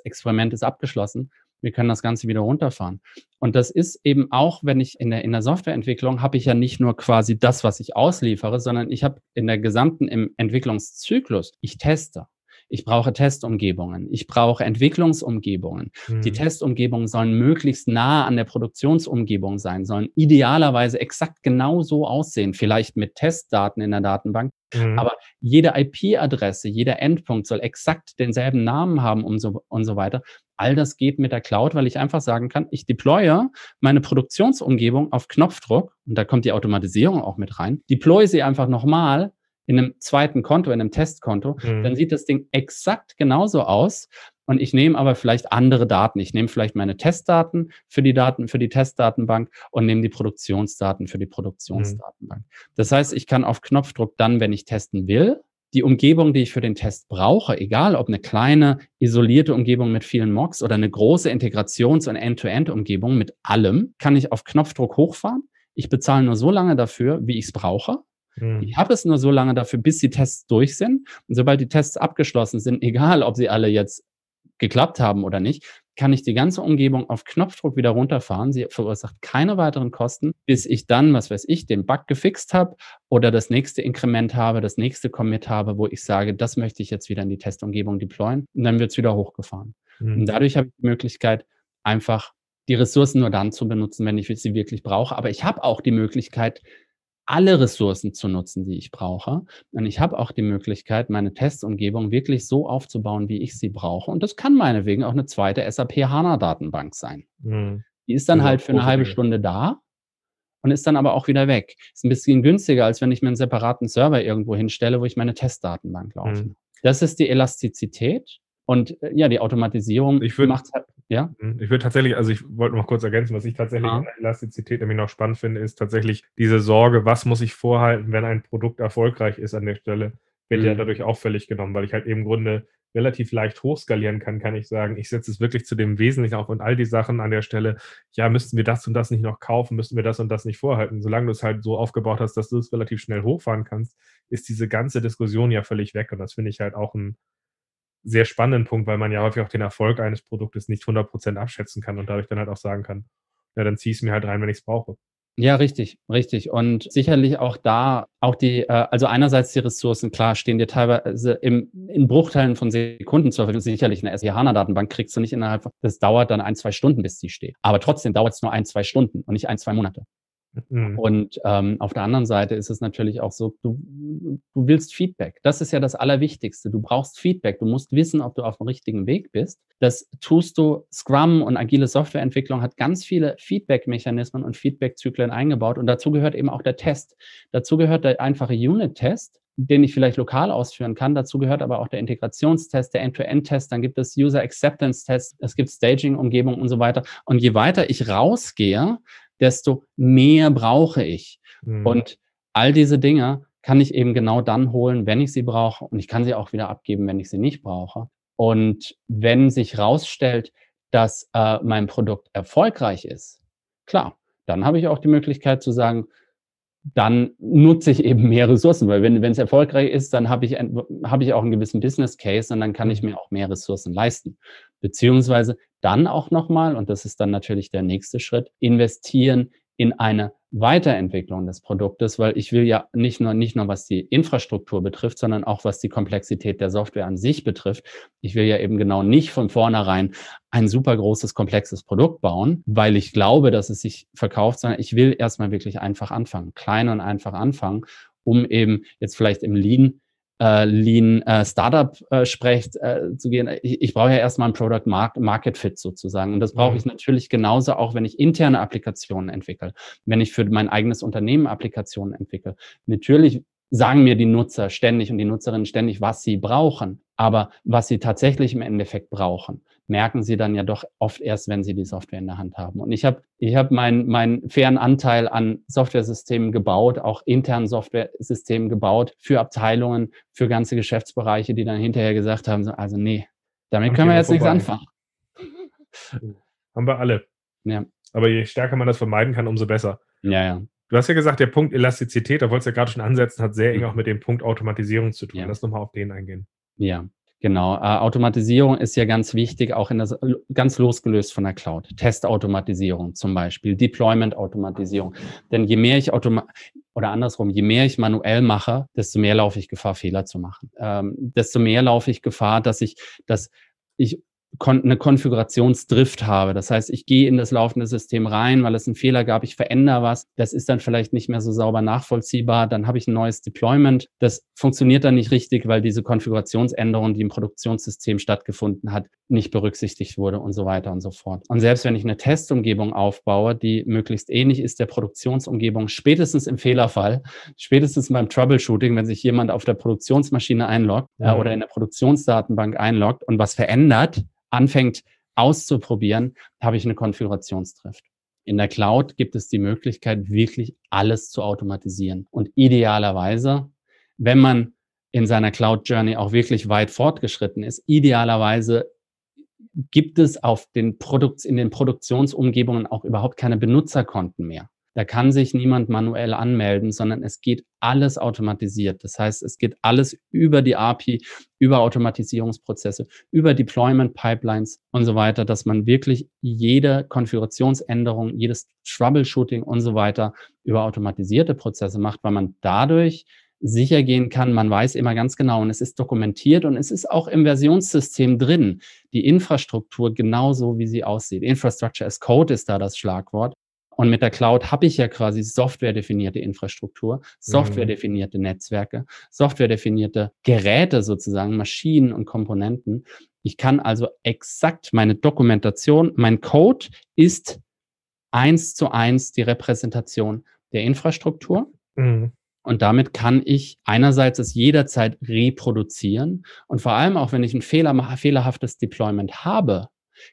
Experiment ist abgeschlossen. Wir können das Ganze wieder runterfahren. Und das ist eben auch, wenn ich in der, in der Softwareentwicklung habe ich ja nicht nur quasi das, was ich ausliefere, sondern ich habe in der gesamten im Entwicklungszyklus, ich teste. Ich brauche Testumgebungen. Ich brauche Entwicklungsumgebungen. Mhm. Die Testumgebungen sollen möglichst nah an der Produktionsumgebung sein, sollen idealerweise exakt genau so aussehen, vielleicht mit Testdaten in der Datenbank. Mhm. Aber jede IP-Adresse, jeder Endpunkt soll exakt denselben Namen haben und so, und so weiter. All das geht mit der Cloud, weil ich einfach sagen kann, ich deploye meine Produktionsumgebung auf Knopfdruck und da kommt die Automatisierung auch mit rein, deploy sie einfach nochmal in einem zweiten Konto, in einem Testkonto, mhm. dann sieht das Ding exakt genauso aus. Und ich nehme aber vielleicht andere Daten. Ich nehme vielleicht meine Testdaten für die Daten, für die Testdatenbank und nehme die Produktionsdaten für die Produktionsdatenbank. Mhm. Das heißt, ich kann auf Knopfdruck dann, wenn ich testen will, die Umgebung, die ich für den Test brauche, egal ob eine kleine isolierte Umgebung mit vielen Mocks oder eine große Integrations- und End-to-End-Umgebung mit allem, kann ich auf Knopfdruck hochfahren. Ich bezahle nur so lange dafür, wie ich es brauche. Mhm. Ich habe es nur so lange dafür, bis die Tests durch sind. Und sobald die Tests abgeschlossen sind, egal ob sie alle jetzt geklappt haben oder nicht, kann ich die ganze Umgebung auf Knopfdruck wieder runterfahren. Sie verursacht keine weiteren Kosten, bis ich dann, was weiß ich, den Bug gefixt habe oder das nächste Inkrement habe, das nächste Commit habe, wo ich sage, das möchte ich jetzt wieder in die Testumgebung deployen und dann wird es wieder hochgefahren. Mhm. Und dadurch habe ich die Möglichkeit, einfach die Ressourcen nur dann zu benutzen, wenn ich sie wirklich brauche. Aber ich habe auch die Möglichkeit, alle Ressourcen zu nutzen, die ich brauche. Und ich habe auch die Möglichkeit, meine Testumgebung wirklich so aufzubauen, wie ich sie brauche. Und das kann meinetwegen auch eine zweite SAP HANA-Datenbank sein. Mhm. Die ist dann ja, halt für eine halbe Stunde da und ist dann aber auch wieder weg. Ist ein bisschen günstiger, als wenn ich mir einen separaten Server irgendwo hinstelle, wo ich meine Testdatenbank laufe. Mhm. Das ist die Elastizität. Und äh, ja, die Automatisierung macht halt, ja. Mhm. Ich würde tatsächlich, also ich wollte noch kurz ergänzen, was ich tatsächlich ah. in der Elastizität nämlich noch spannend finde, ist tatsächlich diese Sorge, was muss ich vorhalten, wenn ein Produkt erfolgreich ist an der Stelle, wird mhm. ja dadurch auch völlig genommen, weil ich halt eben im Grunde relativ leicht hochskalieren kann, kann ich sagen, ich setze es wirklich zu dem Wesentlichen auf und all die Sachen an der Stelle, ja, müssten wir das und das nicht noch kaufen, müssten wir das und das nicht vorhalten. Solange du es halt so aufgebaut hast, dass du es relativ schnell hochfahren kannst, ist diese ganze Diskussion ja völlig weg und das finde ich halt auch ein, sehr spannenden Punkt, weil man ja häufig auch den Erfolg eines Produktes nicht 100% abschätzen kann und dadurch dann halt auch sagen kann, ja, dann zieh es mir halt rein, wenn ich es brauche. Ja, richtig, richtig. Und sicherlich auch da, auch die, äh, also einerseits die Ressourcen, klar, stehen dir teilweise im, in Bruchteilen von Sekunden zur Verfügung. Sicherlich eine SAP-HANA-Datenbank kriegst du nicht innerhalb das dauert dann ein, zwei Stunden, bis die steht. Aber trotzdem dauert es nur ein, zwei Stunden und nicht ein, zwei Monate. Mhm. Und ähm, auf der anderen Seite ist es natürlich auch so, du, du willst Feedback. Das ist ja das Allerwichtigste. Du brauchst Feedback. Du musst wissen, ob du auf dem richtigen Weg bist. Das tust du. Scrum und agile Softwareentwicklung hat ganz viele Feedback-Mechanismen und Feedback-Zyklen eingebaut. Und dazu gehört eben auch der Test. Dazu gehört der einfache Unit-Test, den ich vielleicht lokal ausführen kann. Dazu gehört aber auch der Integrationstest, der End-to-End-Test, dann gibt es User Acceptance-Test, es gibt Staging-Umgebung und so weiter. Und je weiter ich rausgehe, desto mehr brauche ich. Mhm. Und all diese Dinge kann ich eben genau dann holen, wenn ich sie brauche. Und ich kann sie auch wieder abgeben, wenn ich sie nicht brauche. Und wenn sich rausstellt, dass äh, mein Produkt erfolgreich ist, klar, dann habe ich auch die Möglichkeit zu sagen, dann nutze ich eben mehr Ressourcen, weil wenn, wenn es erfolgreich ist, dann habe ich, habe ich auch einen gewissen Business Case und dann kann ich mhm. mir auch mehr Ressourcen leisten. Beziehungsweise dann auch nochmal, und das ist dann natürlich der nächste Schritt, investieren in eine Weiterentwicklung des Produktes, weil ich will ja nicht nur, nicht nur was die Infrastruktur betrifft, sondern auch was die Komplexität der Software an sich betrifft. Ich will ja eben genau nicht von vornherein ein super großes, komplexes Produkt bauen, weil ich glaube, dass es sich verkauft, sondern ich will erstmal wirklich einfach anfangen, klein und einfach anfangen, um eben jetzt vielleicht im Lean äh, Lean äh, Startup äh, sprecht, äh, zu gehen. Ich, ich brauche ja erstmal ein Product Market Fit sozusagen. Und das brauche ich mhm. natürlich genauso auch, wenn ich interne Applikationen entwickle, wenn ich für mein eigenes Unternehmen Applikationen entwickle. Natürlich sagen mir die Nutzer ständig und die Nutzerinnen ständig, was sie brauchen. Aber was sie tatsächlich im Endeffekt brauchen, merken sie dann ja doch oft erst, wenn sie die Software in der Hand haben. Und ich habe ich hab meinen mein fairen Anteil an Softwaresystemen gebaut, auch internen Softwaresystemen gebaut für Abteilungen, für ganze Geschäftsbereiche, die dann hinterher gesagt haben, so, also nee, damit können wir jetzt nichts anfangen. (laughs) Haben wir alle. Ja. Aber je stärker man das vermeiden kann, umso besser. Ja, ja. Du hast ja gesagt, der Punkt Elastizität, da wolltest du ja gerade schon ansetzen, hat sehr eng auch mit dem Punkt Automatisierung zu tun. Ja. Lass nochmal auf den eingehen. Ja, Genau, äh, Automatisierung ist ja ganz wichtig, auch in der, ganz losgelöst von der Cloud. Testautomatisierung zum Beispiel, Deployment-Automatisierung. Denn je mehr ich automa oder andersrum, je mehr ich manuell mache, desto mehr laufe ich Gefahr, Fehler zu machen. Ähm, desto mehr laufe ich Gefahr, dass ich, dass ich eine Konfigurationsdrift habe. Das heißt, ich gehe in das laufende System rein, weil es einen Fehler gab, ich verändere was. Das ist dann vielleicht nicht mehr so sauber nachvollziehbar. Dann habe ich ein neues Deployment. Das funktioniert dann nicht richtig, weil diese Konfigurationsänderung, die im Produktionssystem stattgefunden hat, nicht berücksichtigt wurde und so weiter und so fort. Und selbst wenn ich eine Testumgebung aufbaue, die möglichst ähnlich ist der Produktionsumgebung, spätestens im Fehlerfall, spätestens beim Troubleshooting, wenn sich jemand auf der Produktionsmaschine einloggt äh, oder in der Produktionsdatenbank einloggt und was verändert, anfängt auszuprobieren, habe ich eine Konfigurationsdrift. In der Cloud gibt es die Möglichkeit, wirklich alles zu automatisieren. Und idealerweise, wenn man in seiner Cloud Journey auch wirklich weit fortgeschritten ist, idealerweise gibt es auf den Produkt, in den Produktionsumgebungen auch überhaupt keine Benutzerkonten mehr. Da kann sich niemand manuell anmelden, sondern es geht alles automatisiert. Das heißt, es geht alles über die API, über Automatisierungsprozesse, über Deployment Pipelines und so weiter, dass man wirklich jede Konfigurationsänderung, jedes Troubleshooting und so weiter über automatisierte Prozesse macht, weil man dadurch sicher gehen kann. Man weiß immer ganz genau und es ist dokumentiert und es ist auch im Versionssystem drin. Die Infrastruktur genauso, wie sie aussieht. Infrastructure as Code ist da das Schlagwort. Und mit der Cloud habe ich ja quasi softwaredefinierte Infrastruktur, mhm. softwaredefinierte Netzwerke, softwaredefinierte Geräte sozusagen, Maschinen und Komponenten. Ich kann also exakt meine Dokumentation, mein Code ist eins zu eins die Repräsentation der Infrastruktur. Mhm. Und damit kann ich einerseits es jederzeit reproduzieren und vor allem auch, wenn ich ein Fehler, fehlerhaftes Deployment habe,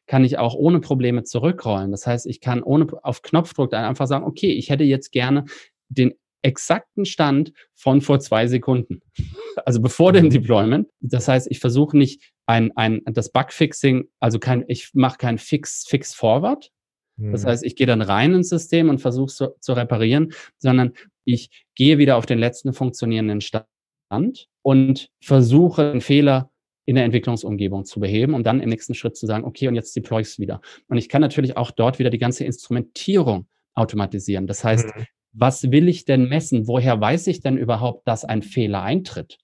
kann ich auch ohne Probleme zurückrollen. Das heißt, ich kann ohne auf Knopfdruck dann einfach sagen, okay, ich hätte jetzt gerne den exakten Stand von vor zwei Sekunden. (laughs) Also bevor dem mhm. Deployment. Das heißt, ich versuche nicht ein, ein, das Bugfixing, also kein, ich mache kein Fix, Fix Forward. Das mhm. heißt, ich gehe dann rein ins System und versuche es zu, zu reparieren, sondern ich gehe wieder auf den letzten funktionierenden Stand und versuche den Fehler in der Entwicklungsumgebung zu beheben und dann im nächsten Schritt zu sagen, okay, und jetzt deploy ich es wieder. Und ich kann natürlich auch dort wieder die ganze Instrumentierung automatisieren. Das heißt, mhm. was will ich denn messen? Woher weiß ich denn überhaupt, dass ein Fehler eintritt?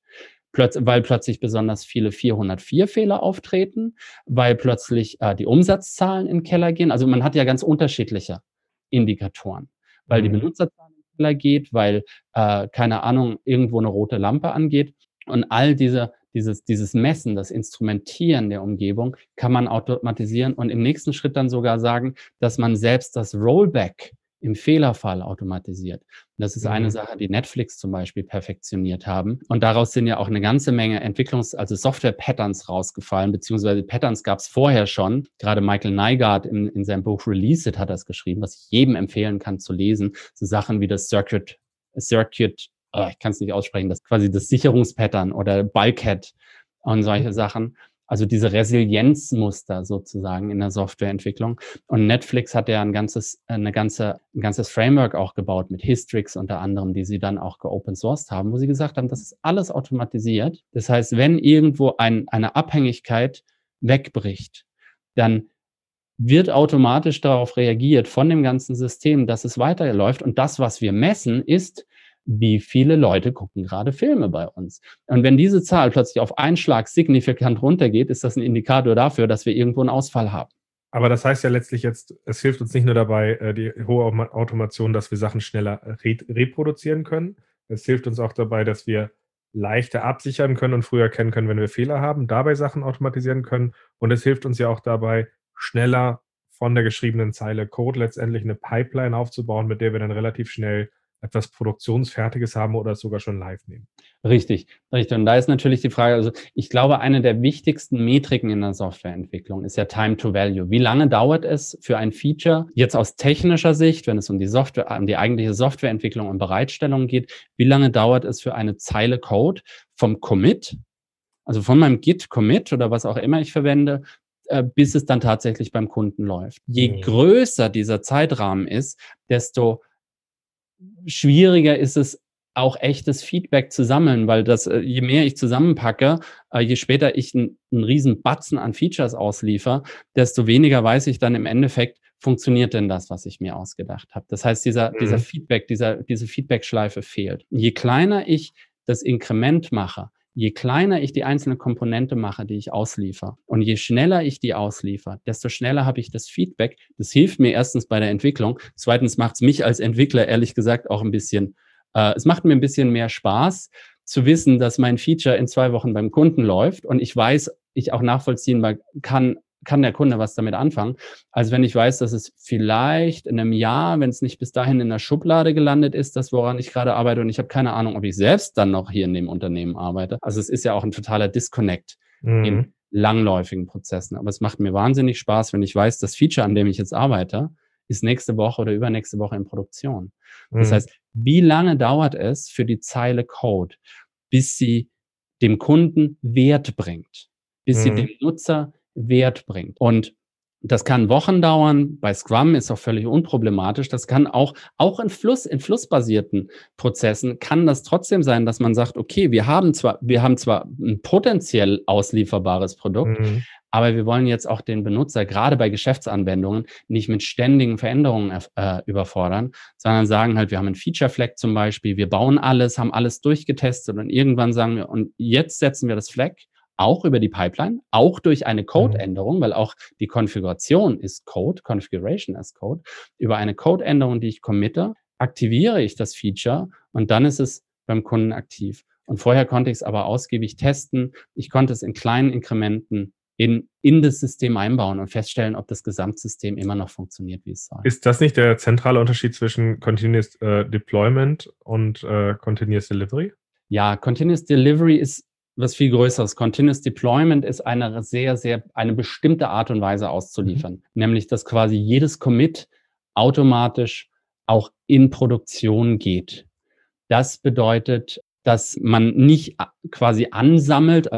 Plötz weil plötzlich besonders viele 404 Fehler auftreten, weil plötzlich äh, die Umsatzzahlen in den Keller gehen. Also man hat ja ganz unterschiedliche Indikatoren, weil mhm. die Benutzerzahlen in den Keller geht, weil, äh, keine Ahnung, irgendwo eine rote Lampe angeht. Und all diese dieses, dieses Messen, das Instrumentieren der Umgebung kann man automatisieren und im nächsten Schritt dann sogar sagen, dass man selbst das Rollback im Fehlerfall automatisiert. Das ist eine mhm. Sache, die Netflix zum Beispiel perfektioniert haben. Und daraus sind ja auch eine ganze Menge Entwicklungs-, also Software-Patterns rausgefallen, beziehungsweise Patterns gab es vorher schon. Gerade Michael Nygaard in, in seinem Buch Release It hat das geschrieben, was ich jedem empfehlen kann zu lesen. So Sachen wie das Circuit, Circuit oh, ich kann es nicht aussprechen, das quasi das Sicherungspattern oder Bulkhead und solche mhm. Sachen. Also diese Resilienzmuster sozusagen in der Softwareentwicklung. Und Netflix hat ja ein ganzes, eine ganze, ein ganzes Framework auch gebaut mit Histrix unter anderem, die sie dann auch geopen sourced haben, wo sie gesagt haben, das ist alles automatisiert. Das heißt, wenn irgendwo ein, eine Abhängigkeit wegbricht, dann wird automatisch darauf reagiert von dem ganzen System, dass es weiterläuft. Und das, was wir messen, ist, wie viele Leute gucken gerade Filme bei uns. Und wenn diese Zahl plötzlich auf einen Schlag signifikant runtergeht, ist das ein Indikator dafür, dass wir irgendwo einen Ausfall haben. Aber das heißt ja letztlich jetzt, es hilft uns nicht nur dabei, äh, die hohe Automation, dass wir Sachen schneller re reproduzieren können. Es hilft uns auch dabei, dass wir leichter absichern können und früher erkennen können, wenn wir Fehler haben, dabei Sachen automatisieren können. Und es hilft uns ja auch dabei, schneller von der geschriebenen Zeile Code letztendlich eine Pipeline aufzubauen, mit der wir dann relativ schnell etwas Produktionsfertiges haben oder es sogar schon live nehmen. Richtig, richtig. Und da ist natürlich die Frage, also ich glaube, eine der wichtigsten Metriken in der Softwareentwicklung ist ja Time to Value. Wie lange dauert es für ein Feature, jetzt aus technischer Sicht, wenn es um die Software, um die eigentliche Softwareentwicklung und Bereitstellung geht, wie lange dauert es für eine Zeile Code vom Commit, also von meinem Git Commit oder was auch immer ich verwende, äh, bis es dann tatsächlich beim Kunden läuft. Je mhm. größer dieser Zeitrahmen ist, desto schwieriger ist es, auch echtes Feedback zu sammeln, weil das, äh, je mehr ich zusammenpacke, äh, je später ich einen riesen Batzen an Features ausliefer, desto weniger weiß ich dann im Endeffekt, funktioniert denn das, was ich mir ausgedacht habe. Das heißt, dieser, mhm. dieser Feedback, dieser, diese Feedback-Schleife fehlt. Je kleiner ich das Inkrement mache, je kleiner ich die einzelne Komponente mache, die ich ausliefer und je schneller ich die ausliefer, desto schneller habe ich das Feedback. Das hilft mir erstens bei der Entwicklung. Zweitens macht es mich als Entwickler ehrlich gesagt auch ein bisschen, äh, es macht mir ein bisschen mehr Spaß zu wissen, dass mein Feature in zwei Wochen beim Kunden läuft und ich weiß, ich auch nachvollziehen kann, kann der Kunde was damit anfangen, als wenn ich weiß, dass es vielleicht in einem Jahr, wenn es nicht bis dahin in der Schublade gelandet ist, das woran ich gerade arbeite und ich habe keine Ahnung, ob ich selbst dann noch hier in dem Unternehmen arbeite. Also es ist ja auch ein totaler Disconnect mhm. in langläufigen Prozessen. Aber es macht mir wahnsinnig Spaß, wenn ich weiß, das Feature, an dem ich jetzt arbeite, ist nächste Woche oder übernächste Woche in Produktion. Mhm. Das heißt, wie lange dauert es für die Zeile Code, bis sie dem Kunden Wert bringt, bis mhm. sie dem Nutzer Wert bringt. Und das kann Wochen dauern. Bei Scrum ist auch völlig unproblematisch. Das kann auch, auch in Fluss, in flussbasierten Prozessen kann das trotzdem sein, dass man sagt, okay, wir haben zwar, wir haben zwar ein potenziell auslieferbares Produkt, mhm. aber wir wollen jetzt auch den Benutzer gerade bei Geschäftsanwendungen nicht mit ständigen Veränderungen äh, überfordern, sondern sagen halt, wir haben einen Feature Flag zum Beispiel, wir bauen alles, haben alles durchgetestet und irgendwann sagen wir, und jetzt setzen wir das Flag auch über die Pipeline, auch durch eine mhm. Codeänderung, weil auch die Konfiguration ist Code, Configuration as Code. Über eine Codeänderung, die ich committe, aktiviere ich das Feature und dann ist es beim Kunden aktiv. Und vorher konnte ich es aber ausgiebig testen. Ich konnte es in kleinen Inkrementen in, in das System einbauen und feststellen, ob das Gesamtsystem immer noch funktioniert, wie es soll. Ist das nicht der zentrale Unterschied zwischen Continuous äh, Deployment und äh, Continuous Delivery? Ja, Continuous Delivery ist was viel Größeres. Continuous Deployment ist eine sehr, sehr, eine bestimmte Art und Weise auszuliefern. Mhm. Nämlich, dass quasi jedes Commit automatisch auch in Produktion geht. Das bedeutet, dass man nicht quasi ansammelt,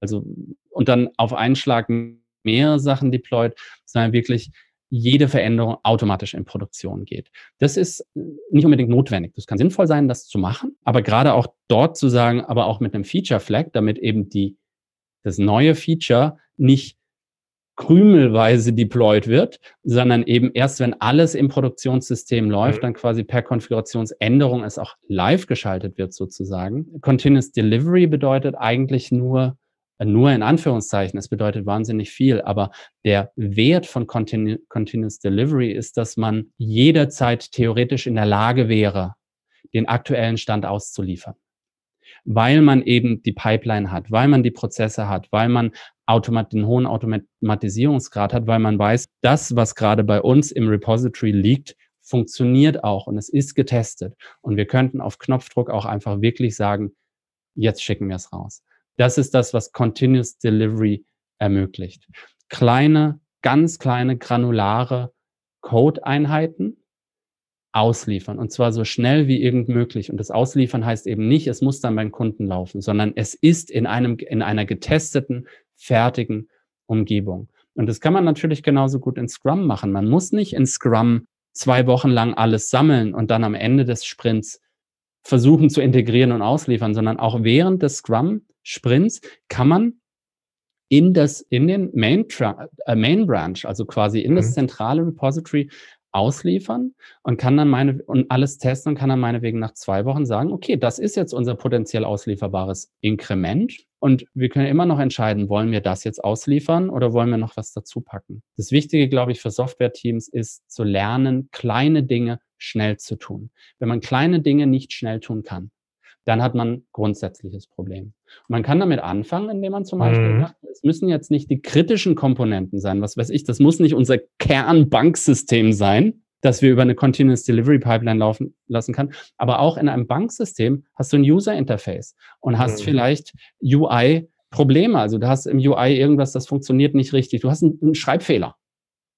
also und dann auf einen Schlag mehrere Sachen deployt, sondern wirklich jede Veränderung automatisch in Produktion geht. Das ist nicht unbedingt notwendig. Das kann sinnvoll sein, das zu machen, aber gerade auch dort zu sagen, aber auch mit einem Feature Flag, damit eben die, das neue Feature nicht krümelweise deployed wird, sondern eben erst, wenn alles im Produktionssystem läuft, mhm. dann quasi per Konfigurationsänderung es auch live geschaltet wird sozusagen. Continuous Delivery bedeutet eigentlich nur, nur in Anführungszeichen, es bedeutet wahnsinnig viel, aber der Wert von Continu Continuous Delivery ist, dass man jederzeit theoretisch in der Lage wäre, den aktuellen Stand auszuliefern. Weil man eben die Pipeline hat, weil man die Prozesse hat, weil man Automat den hohen Automatisierungsgrad hat, weil man weiß, das, was gerade bei uns im Repository liegt, funktioniert auch und es ist getestet. Und wir könnten auf Knopfdruck auch einfach wirklich sagen, jetzt schicken wir es raus. Das ist das, was Continuous Delivery ermöglicht. Kleine, ganz kleine, granulare Code-Einheiten ausliefern und zwar so schnell wie irgend möglich. Und das Ausliefern heißt eben nicht, es muss dann beim Kunden laufen, sondern es ist in einem, in einer getesteten, fertigen Umgebung. Und das kann man natürlich genauso gut in Scrum machen. Man muss nicht in Scrum zwei Wochen lang alles sammeln und dann am Ende des Sprints versuchen zu integrieren und ausliefern, sondern auch während des Scrum-Sprints kann man in das, in den Main, äh, Main Branch, also quasi in das mhm. zentrale Repository ausliefern und kann dann meine und alles testen und kann dann meinetwegen nach zwei Wochen sagen, okay, das ist jetzt unser potenziell auslieferbares Inkrement und wir können immer noch entscheiden, wollen wir das jetzt ausliefern oder wollen wir noch was dazu packen. Das Wichtige, glaube ich, für Software-Teams ist zu lernen, kleine Dinge schnell zu tun. Wenn man kleine Dinge nicht schnell tun kann, dann hat man grundsätzliches Problem. Und man kann damit anfangen, indem man zum Beispiel mhm. sagt, es müssen jetzt nicht die kritischen Komponenten sein, was weiß ich, das muss nicht unser Kernbanksystem sein, das wir über eine Continuous Delivery Pipeline laufen lassen kann. Aber auch in einem Banksystem hast du ein User Interface und hast mhm. vielleicht UI Probleme. Also du hast im UI irgendwas, das funktioniert nicht richtig. Du hast einen, einen Schreibfehler.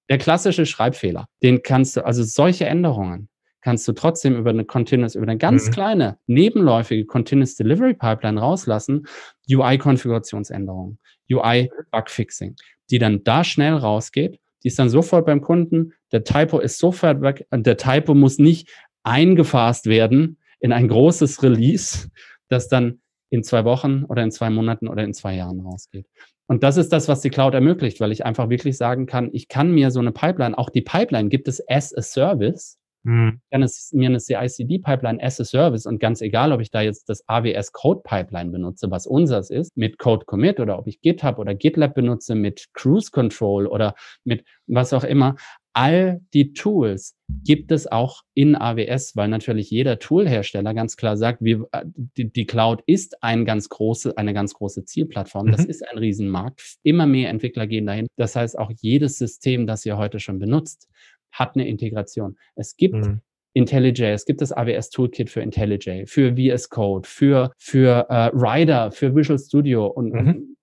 Der klassische Schreibfehler, den kannst du, also solche Änderungen kannst du trotzdem über eine Continuous, über eine ganz mhm. kleine, nebenläufige Continuous Delivery Pipeline rauslassen, UI-Konfigurationsänderungen, UI-Bugfixing, die dann da schnell rausgeht, die ist dann sofort beim Kunden, der Typo ist sofort weg, und der Typo muss nicht eingefasst werden in ein großes Release, das dann in zwei Wochen oder in zwei Monaten oder in zwei Jahren rausgeht. Und das ist das, was die Cloud ermöglicht, weil ich einfach wirklich sagen kann, ich kann mir so eine Pipeline, auch die Pipeline gibt es as a Service, hm. kann es mir eine CI/CD-Pipeline as a Service und ganz egal, ob ich da jetzt das AWS Code Pipeline benutze, was unseres ist, mit Code Commit oder ob ich GitHub oder GitLab benutze mit Cruise Control oder mit was auch immer, all die Tools gibt es auch in AWS, weil natürlich jeder Toolhersteller ganz klar sagt, wir, äh, die, die, Cloud ist ein ganz große, eine ganz große Zielplattform. Mhm. Das ist ein Riesenmarkt. Immer mehr Entwickler gehen dahin. Das heißt, auch jedes System, das ihr heute schon benutzt, hat eine Integration. Es gibt mhm. IntelliJ, es gibt das AWS Toolkit für IntelliJ, für VS Code, für, für äh, Rider, für Visual Studio und, mhm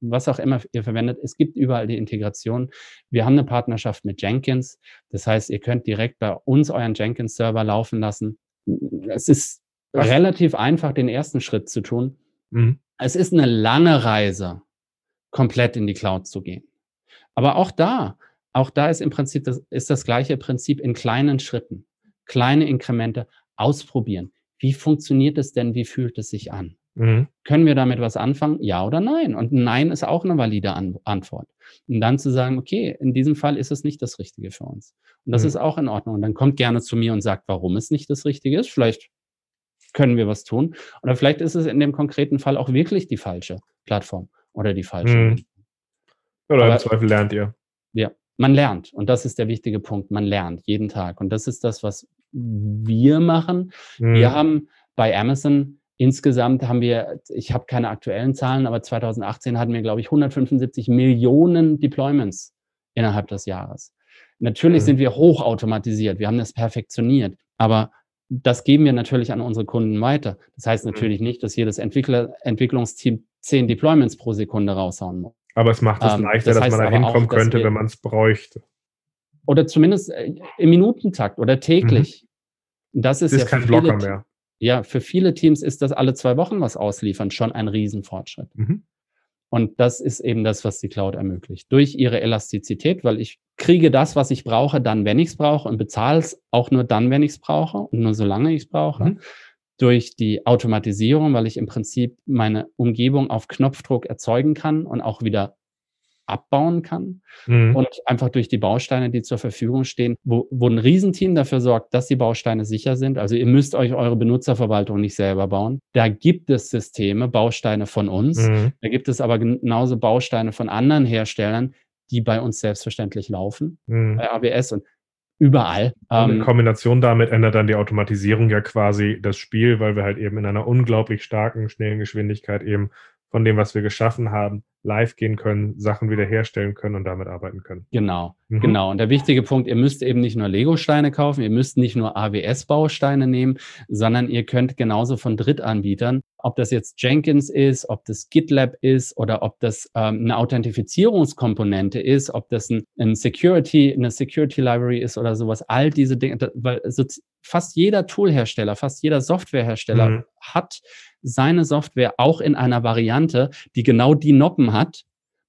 was auch immer ihr verwendet, es gibt überall die Integration. Wir haben eine Partnerschaft mit Jenkins. Das heißt, ihr könnt direkt bei uns euren Jenkins-Server laufen lassen. Es ist was? relativ einfach, den ersten Schritt zu tun. Mhm. Es ist eine lange Reise, komplett in die Cloud zu gehen. Aber auch da, auch da ist im Prinzip das, ist das gleiche Prinzip in kleinen Schritten, kleine Inkremente ausprobieren. Wie funktioniert es denn? Wie fühlt es sich an? Mhm. Können wir damit was anfangen? Ja oder nein? Und Nein ist auch eine valide An Antwort. Und dann zu sagen, okay, in diesem Fall ist es nicht das Richtige für uns. Und das mhm. ist auch in Ordnung. Und dann kommt gerne zu mir und sagt, warum es nicht das Richtige ist. Vielleicht können wir was tun. Oder vielleicht ist es in dem konkreten Fall auch wirklich die falsche Plattform oder die falsche. Mhm. Oder Aber, im Zweifel lernt ihr. Man lernt. Und das ist der wichtige Punkt. Man lernt jeden Tag. Und das ist das, was wir machen. Wir mhm. haben bei Amazon Insgesamt haben wir, ich habe keine aktuellen Zahlen, aber 2018 hatten wir, glaube ich, 175 Millionen Deployments innerhalb des Jahres. Natürlich mhm. sind wir hochautomatisiert, wir haben das perfektioniert, aber das geben wir natürlich an unsere Kunden weiter. Das heißt mhm. natürlich nicht, dass jedes Entwickler, Entwicklungsteam zehn Deployments pro Sekunde raushauen muss. Aber es macht es ähm, leichter, das dass man da hinkommen könnte, wenn man es bräuchte. Oder zumindest äh, im Minutentakt oder täglich. Mhm. Das ist, ist ja kein Blocker mehr ja, für viele Teams ist das alle zwei Wochen was ausliefern schon ein Riesenfortschritt. Mhm. Und das ist eben das, was die Cloud ermöglicht. Durch ihre Elastizität, weil ich kriege das, was ich brauche, dann, wenn ich es brauche und bezahle es auch nur dann, wenn ich es brauche und nur solange ich es brauche. Mhm. Durch die Automatisierung, weil ich im Prinzip meine Umgebung auf Knopfdruck erzeugen kann und auch wieder abbauen kann mhm. und einfach durch die Bausteine, die zur Verfügung stehen, wo, wo ein Riesenteam dafür sorgt, dass die Bausteine sicher sind. Also ihr müsst euch eure Benutzerverwaltung nicht selber bauen. Da gibt es Systeme, Bausteine von uns. Mhm. Da gibt es aber genauso Bausteine von anderen Herstellern, die bei uns selbstverständlich laufen, mhm. bei AWS und überall. Und in ähm, Kombination damit ändert dann die Automatisierung ja quasi das Spiel, weil wir halt eben in einer unglaublich starken, schnellen Geschwindigkeit eben von dem, was wir geschaffen haben, live gehen können, Sachen wiederherstellen können und damit arbeiten können. Genau, mhm. genau. Und der wichtige Punkt, ihr müsst eben nicht nur Lego-Steine kaufen, ihr müsst nicht nur AWS-Bausteine nehmen, sondern ihr könnt genauso von Drittanbietern, ob das jetzt Jenkins ist, ob das GitLab ist oder ob das ähm, eine Authentifizierungskomponente ist, ob das ein, ein, Security, eine Security Library ist oder sowas, all diese Dinge, weil so fast jeder Toolhersteller, fast jeder Softwarehersteller mhm. hat seine Software auch in einer Variante, die genau die Noppen hat,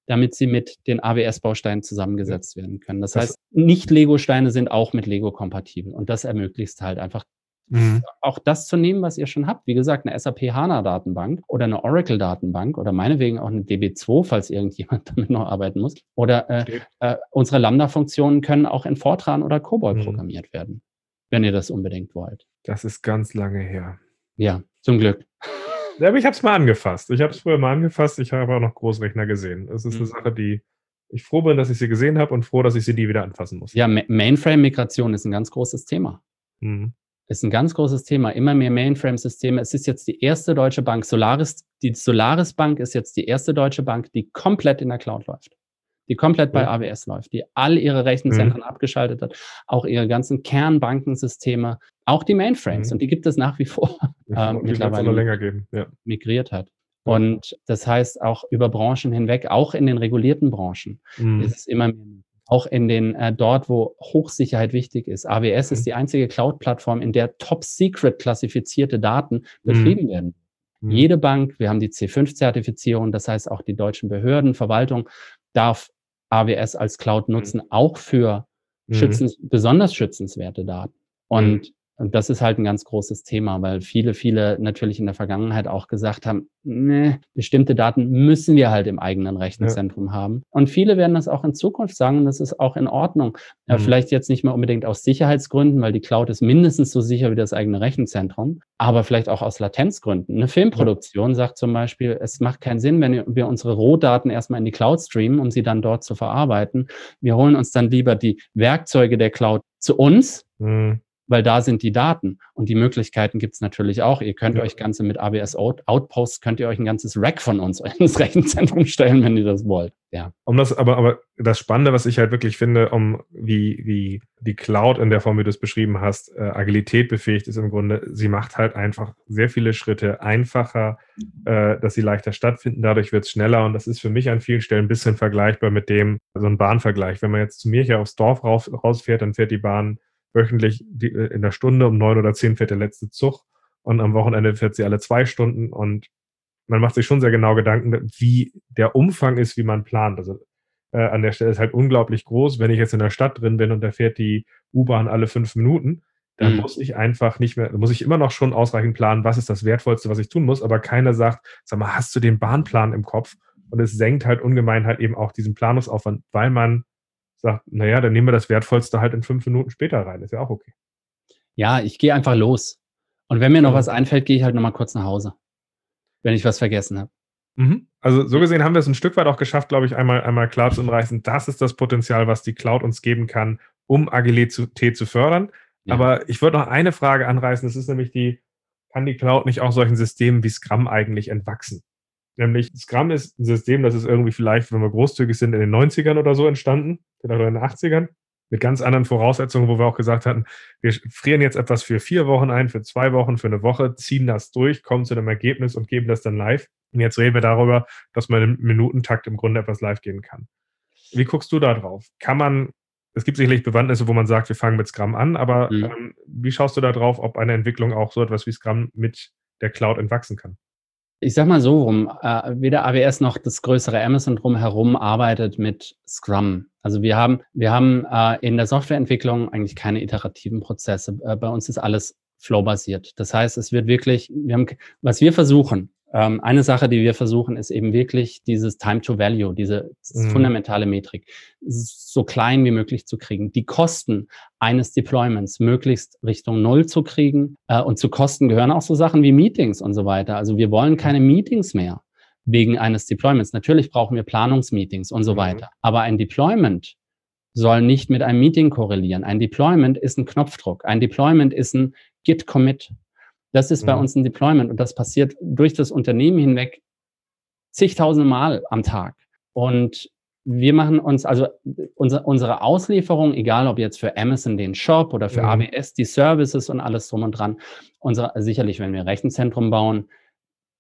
damit sie mit den AWS-Bausteinen zusammengesetzt werden können. Das, das heißt, nicht Lego-Steine sind auch mit Lego kompatibel und das ermöglicht halt einfach Mhm. Auch das zu nehmen, was ihr schon habt. Wie gesagt, eine SAP HANA-Datenbank oder eine Oracle-Datenbank oder meinetwegen auch eine DB2, falls irgendjemand (laughs) damit noch arbeiten muss. Oder äh, äh, unsere Lambda-Funktionen können auch in Fortran oder COBOL mhm. programmiert werden, wenn ihr das unbedingt wollt. Das ist ganz lange her. Ja, zum Glück. Ja, aber ich habe es mal angefasst. Ich habe es früher mal angefasst. Ich habe auch noch Großrechner gesehen. Es ist mhm. eine Sache, die ich froh bin, dass ich sie gesehen habe und froh, dass ich sie nie wieder anfassen muss. Ja, Mainframe-Migration ist ein ganz großes Thema. Mhm. Ist ein ganz großes Thema. Immer mehr Mainframe-Systeme. Es ist jetzt die erste deutsche Bank, Solaris, die Solaris Bank ist jetzt die erste deutsche Bank, die komplett in der Cloud läuft. Die komplett bei AWS läuft, die all ihre Rechenzentren mhm. abgeschaltet hat, auch ihre ganzen Kernbankensysteme, auch die Mainframes. Mhm. Und die gibt es nach wie vor ähm, mittlerweile länger geben. Ja. migriert hat. Und das heißt auch über Branchen hinweg, auch in den regulierten Branchen, mhm. ist es immer mehr auch in den äh, dort, wo Hochsicherheit wichtig ist. AWS mhm. ist die einzige Cloud-Plattform, in der Top-Secret klassifizierte Daten betrieben mhm. werden. Mhm. Jede Bank, wir haben die C5-Zertifizierung, das heißt auch die deutschen Behörden, Verwaltung darf AWS als Cloud mhm. nutzen, auch für schützens, besonders schützenswerte Daten. Und Und das ist halt ein ganz großes Thema, weil viele, viele natürlich in der Vergangenheit auch gesagt haben, ne, bestimmte Daten müssen wir halt im eigenen Rechenzentrum ja. haben. Und viele werden das auch in Zukunft sagen, das ist auch in Ordnung. Mhm. Vielleicht jetzt nicht mehr unbedingt aus Sicherheitsgründen, weil die Cloud ist mindestens so sicher wie das eigene Rechenzentrum, aber vielleicht auch aus Latenzgründen. Eine Filmproduktion ja. sagt zum Beispiel, es macht keinen Sinn, wenn wir unsere Rohdaten erstmal in die Cloud streamen, um sie dann dort zu verarbeiten. Wir holen uns dann lieber die Werkzeuge der Cloud zu uns. Mhm weil da sind die Daten und die Möglichkeiten gibt es natürlich auch. Ihr könnt ja. euch ganze mit AWS Outposts, könnt ihr euch ein ganzes Rack von uns (laughs) ins Rechenzentrum stellen, wenn ihr das wollt. Ja. Um das, aber, aber das Spannende, was ich halt wirklich finde, um wie, wie die Cloud in der Form, wie du es beschrieben hast, äh, Agilität befähigt, ist im Grunde, sie macht halt einfach sehr viele Schritte einfacher, äh, dass sie leichter stattfinden. Dadurch wird es schneller und das ist für mich an vielen Stellen ein bisschen vergleichbar mit dem, so ein Bahnvergleich. Wenn man jetzt zu mir hier aufs Dorf raus, rausfährt, dann fährt die Bahn wöchentlich die, äh, in der Stunde um neun oder zehn fährt der letzte Zug und am Wochenende fährt sie alle zwei Stunden und man macht sich schon sehr genau Gedanken, wie der Umfang ist, wie man plant. Also äh, an der Stelle ist halt unglaublich groß. Wenn ich jetzt in der Stadt drin bin und da fährt die U-Bahn alle fünf Minuten, dann mhm. muss ich einfach nicht mehr, muss ich immer noch schon ausreichend planen, was ist das Wertvollste, was ich tun muss, aber keiner sagt, sag mal, hast du den Bahnplan im Kopf? Und es senkt halt ungemein halt eben auch diesen Planungsaufwand, weil man sagt, naja, dann nehmen wir das Wertvollste halt in fünf Minuten später rein. Ist ja auch okay. Ja, ich gehe einfach los. Und wenn mir noch was einfällt, gehe ich halt nochmal kurz nach Hause, wenn ich was vergessen habe. Mhm. Also so gesehen haben wir es ein Stück weit auch geschafft, glaube ich, einmal, einmal klar zu umreißen, das ist das Potenzial, was die Cloud uns geben kann, um Agilität zu fördern. Ja. Aber ich würde noch eine Frage anreißen, das ist nämlich die, kann die Cloud nicht auch solchen Systemen wie Scrum eigentlich entwachsen? Nämlich Scrum ist ein System, das ist irgendwie vielleicht, wenn wir großzügig sind, in den 90ern oder so entstanden, oder in den 80ern, mit ganz anderen Voraussetzungen, wo wir auch gesagt hatten, wir frieren jetzt etwas für vier Wochen ein, für zwei Wochen, für eine Woche, ziehen das durch, kommen zu einem Ergebnis und geben das dann live. Und jetzt reden wir darüber, dass man im Minutentakt im Grunde etwas live gehen kann. Wie guckst du da drauf? Kann man, es gibt sicherlich Bewandtnisse, wo man sagt, wir fangen mit Scrum an, aber mhm. ähm, wie schaust du da drauf, ob eine Entwicklung auch so etwas wie Scrum mit der Cloud entwachsen kann? Ich sag mal so rum, äh, weder AWS noch das größere Amazon drumherum arbeitet mit Scrum. Also wir haben, wir haben äh, in der Softwareentwicklung eigentlich keine iterativen Prozesse. Äh, bei uns ist alles flow-basiert. Das heißt, es wird wirklich, wir haben, was wir versuchen, eine Sache, die wir versuchen, ist eben wirklich dieses Time to Value, diese mhm. fundamentale Metrik, so klein wie möglich zu kriegen. Die Kosten eines Deployments möglichst Richtung Null zu kriegen. Äh, und zu Kosten gehören auch so Sachen wie Meetings und so weiter. Also wir wollen keine Meetings mehr wegen eines Deployments. Natürlich brauchen wir Planungsmeetings und so mhm. weiter. Aber ein Deployment soll nicht mit einem Meeting korrelieren. Ein Deployment ist ein Knopfdruck. Ein Deployment ist ein Git-Commit. Das ist bei mhm. uns ein Deployment und das passiert durch das Unternehmen hinweg zigtausende Mal am Tag. Und wir machen uns, also unsere, unsere Auslieferung, egal ob jetzt für Amazon den Shop oder für mhm. AWS die Services und alles drum und dran, unsere, sicherlich, wenn wir ein Rechenzentrum bauen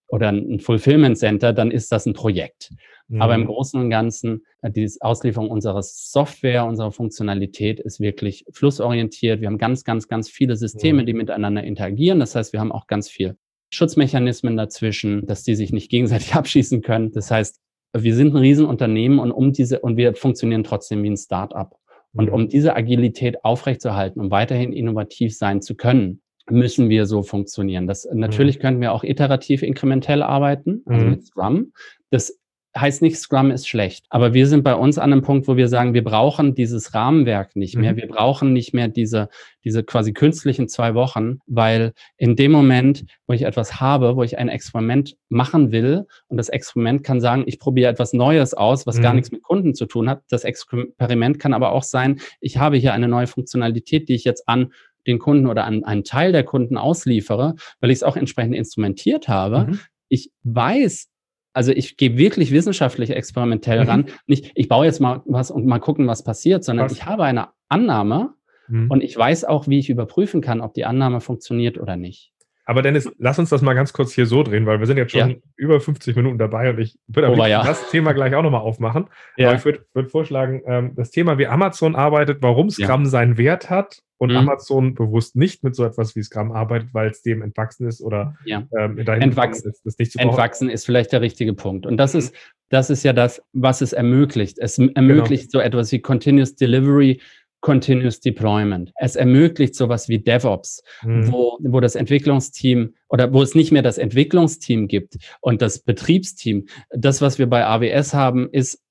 oder ein Fulfillment Center, dann ist das ein Projekt. Mhm. Aber im mhm. Großen und Ganzen, äh, die Auslieferung unserer Software, unserer Funktionalität ist wirklich flussorientiert. Wir haben ganz, ganz, ganz viele Systeme, mhm. die miteinander interagieren. Das heißt, wir haben auch ganz viel Schutzmechanismen dazwischen, dass die sich nicht gegenseitig (laughs) abschießen können. Das heißt, wir sind ein Riesenunternehmen und um diese, und wir funktionieren trotzdem wie ein Start-up. Und um mhm. diese Agilität aufrechtzuerhalten, um weiterhin innovativ sein zu können, müssen wir so funktionieren. Das, natürlich mhm. können wir auch iterativ inkrementell arbeiten, also mhm. mit Scrum. Das heißt nicht, Scrum ist schlecht. Aber wir sind bei uns an einem Punkt, wo wir sagen, wir brauchen dieses Rahmenwerk nicht mehr. Mhm. Wir brauchen nicht mehr diese, diese quasi künstlichen zwei Wochen, weil in dem Moment, wo ich etwas habe, wo ich ein Experiment machen will und das Experiment kann sagen, ich probiere etwas Neues aus, was mhm. gar nichts mit Kunden zu tun hat. Das Experiment kann aber auch sein, ich habe hier eine neue Funktionalität, die ich jetzt an den Kunden oder an einen Teil der Kunden ausliefere, weil ich es auch entsprechend instrumentiert habe. Mhm. Ich weiß, also ich gehe wirklich wissenschaftlich experimentell mhm. ran. Nicht, ich baue jetzt mal was und mal gucken, was passiert, sondern was? ich habe eine Annahme mhm. und ich weiß auch, wie ich überprüfen kann, ob die Annahme funktioniert oder nicht. Aber Dennis, lass uns das mal ganz kurz hier so drehen, weil wir sind jetzt schon ja. über 50 Minuten dabei und ich würde oh, ja. das Thema gleich auch nochmal aufmachen. Ja. Aber ich würde würd vorschlagen, ähm, das Thema, wie Amazon arbeitet, warum Scrum seinen Wert hat und mhm. Amazon bewusst nicht mit so etwas wie Scrum arbeitet, weil es dem entwachsen ist oder ja. ähm, entwachsen ist. Das nicht zu entwachsen ist vielleicht der richtige Punkt. Und das mhm. ist, das ist ja das, was es ermöglicht. Es ermöglicht genau. so etwas wie Continuous Delivery Continuous Deployment. Es ermöglicht sowas wie DevOps, mhm. wo, wo das Entwicklungsteam oder wo es nicht mehr das Entwicklungsteam gibt und das Betriebsteam. Das, was wir bei AWS haben, ist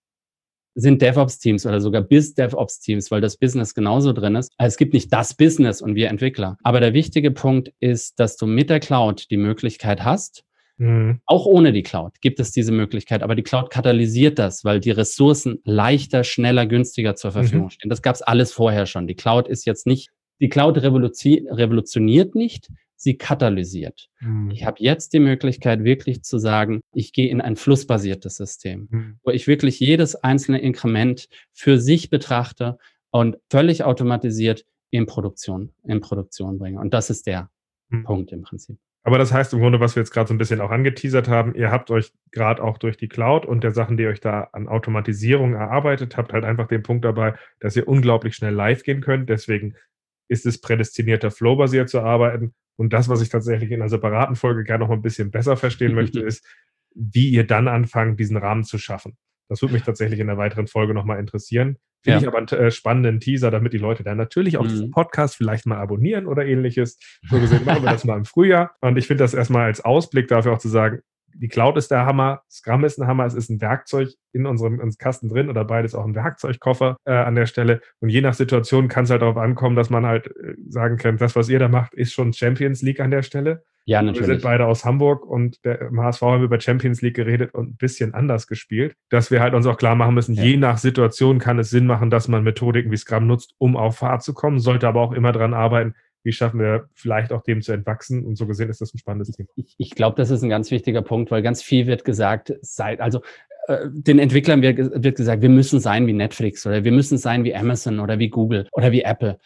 sind DevOps-Teams oder sogar Biz-DevOps-Teams, weil das Business genauso drin ist. Also es gibt nicht das Business und wir Entwickler. Aber der wichtige Punkt ist, dass du mit der Cloud die Möglichkeit hast, Mhm. Auch ohne die Cloud gibt es diese Möglichkeit, aber die Cloud katalysiert das, weil die Ressourcen leichter, schneller, günstiger zur Verfügung mhm. stehen. Das gab es alles vorher schon. Die Cloud ist jetzt nicht, die Cloud revolutioniert nicht, sie katalysiert. Mhm. Ich habe jetzt die Möglichkeit, wirklich zu sagen, ich gehe in ein flussbasiertes System, mhm. wo ich wirklich jedes einzelne Inkrement für sich betrachte und völlig automatisiert in Produktion, in Produktion bringe. Und das ist der mhm. Punkt im Prinzip. Aber das heißt im Grunde, was wir jetzt gerade so ein bisschen auch angeteasert haben, ihr habt euch gerade auch durch die Cloud und der Sachen, die ihr euch da an Automatisierung erarbeitet habt, halt einfach den Punkt dabei, dass ihr unglaublich schnell live gehen könnt. Deswegen ist es prädestinierter, flow-basiert zu arbeiten. Und das, was ich tatsächlich in einer separaten Folge gerne noch ein bisschen besser verstehen möchte, (laughs) ist, wie ihr dann anfangt, diesen Rahmen zu schaffen. Das würde mich tatsächlich in der weiteren Folge nochmal interessieren. Finde ja. ich aber einen äh, spannenden Teaser, damit die Leute dann natürlich auch mhm. diesen Podcast vielleicht mal abonnieren oder ähnliches. So gesehen machen wir (laughs) das mal im Frühjahr. Und ich finde das erstmal als Ausblick dafür auch zu sagen, die Cloud ist der Hammer, Scrum ist ein Hammer, es ist ein Werkzeug in unserem ins Kasten drin oder beides auch ein Werkzeugkoffer äh, an der Stelle. Und je nach Situation kann es halt darauf ankommen, dass man halt äh, sagen kann, das, was ihr da macht, ist schon Champions League an der Stelle. Ja, natürlich. Wir sind beide aus Hamburg und der, im HSV haben wir über Champions League geredet und ein bisschen anders gespielt, dass wir halt uns auch klar machen müssen, ja. je nach Situation kann es Sinn machen, dass man Methodiken wie Scrum nutzt, um auf Fahrt zu kommen, sollte aber auch immer dran arbeiten, wie schaffen wir vielleicht auch dem zu entwachsen? Und so gesehen ist das ein spannendes Thema. Ich, ich glaube, das ist ein ganz wichtiger Punkt, weil ganz viel wird gesagt, seit, also äh, den Entwicklern wird, wird gesagt, wir müssen sein wie Netflix oder wir müssen sein wie Amazon oder wie Google oder wie Apple.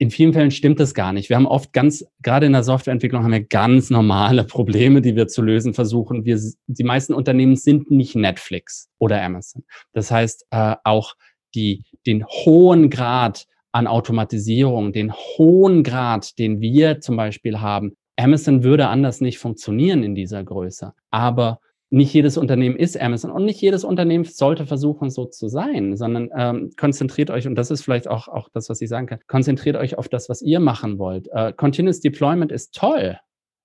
In vielen Fällen stimmt das gar nicht. Wir haben oft ganz, gerade in der Softwareentwicklung haben wir ganz normale (laughs) Probleme, die wir zu lösen versuchen. Wir, die meisten Unternehmen sind nicht Netflix oder Amazon. Das heißt, äh, auch die, den hohen Grad an Automatisierung, den hohen Grad, den wir zum Beispiel haben. Amazon würde anders nicht funktionieren in dieser Größe. Aber nicht jedes Unternehmen ist Amazon und nicht jedes Unternehmen sollte versuchen, so zu sein, sondern ähm, konzentriert euch, und das ist vielleicht auch, auch das, was ich sagen kann, konzentriert euch auf das, was ihr machen wollt. Äh, Continuous Deployment ist toll.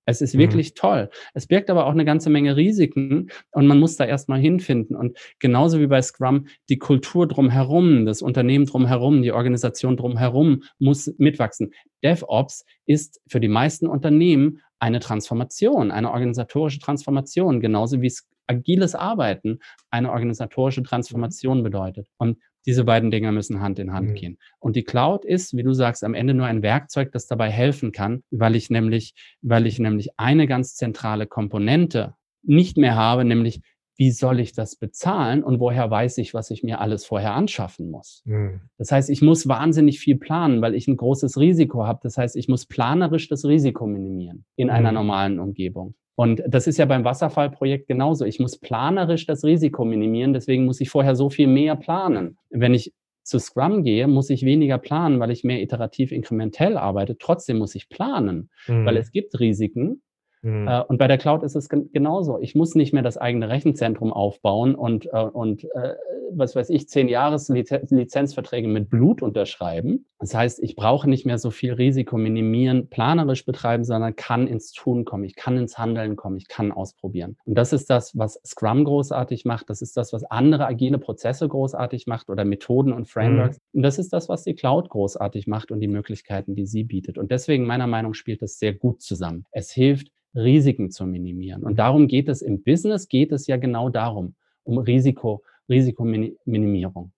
Es ist mhm. wirklich toll. Es birgt aber auch eine ganze Menge Risiken und man muss da erstmal hinfinden. Und genauso wie bei Scrum, die Kultur drumherum, das Unternehmen drumherum, die Organisation drumherum muss mitwachsen. DevOps ist für die meisten Unternehmen eine Transformation, eine organisatorische Transformation, genauso wie es agiles Arbeiten eine organisatorische Transformation bedeutet. Und diese beiden Dinge müssen Hand in Hand mhm. gehen. Und die Cloud ist, wie du sagst, am Ende nur ein Werkzeug, das dabei helfen kann, weil ich nämlich, weil ich nämlich eine ganz zentrale Komponente nicht mehr habe, nämlich wie soll ich das bezahlen und woher weiß ich, was ich mir alles vorher anschaffen muss. Mhm. Das heißt, ich muss wahnsinnig viel planen, weil ich ein großes Risiko habe. Das heißt, ich muss planerisch das Risiko minimieren in mhm. einer normalen Umgebung. Und das ist ja beim Wasserfallprojekt genauso. Ich muss planerisch das Risiko minimieren, deswegen muss ich vorher so viel mehr planen. Wenn ich zu Scrum gehe, muss ich weniger planen, weil ich mehr iterativ inkrementell arbeite. Trotzdem muss ich planen, mhm. weil es gibt Risiken, Mhm. Äh, und bei der Cloud ist es gen genauso. Ich muss nicht mehr das eigene Rechenzentrum aufbauen und, äh, und äh, was weiß ich, zehn Jahres Lizenzverträge mit Blut unterschreiben. Das heißt, ich brauche nicht mehr so viel Risiko minimieren, planerisch betreiben, sondern kann ins Tun kommen. Ich kann ins Handeln kommen. Ich kann ausprobieren. Und das ist das, was Scrum großartig macht. Das ist das, was andere agile Prozesse großartig macht oder Methoden und Frameworks. Mhm. Und das ist das, was die Cloud großartig macht und die Möglichkeiten, die sie bietet. Und deswegen meiner Meinung nach spielt das sehr gut zusammen. Es hilft, Risiken zu minimieren. Und darum geht es im Business, geht es ja genau darum, um Risiko, Risikominimierung.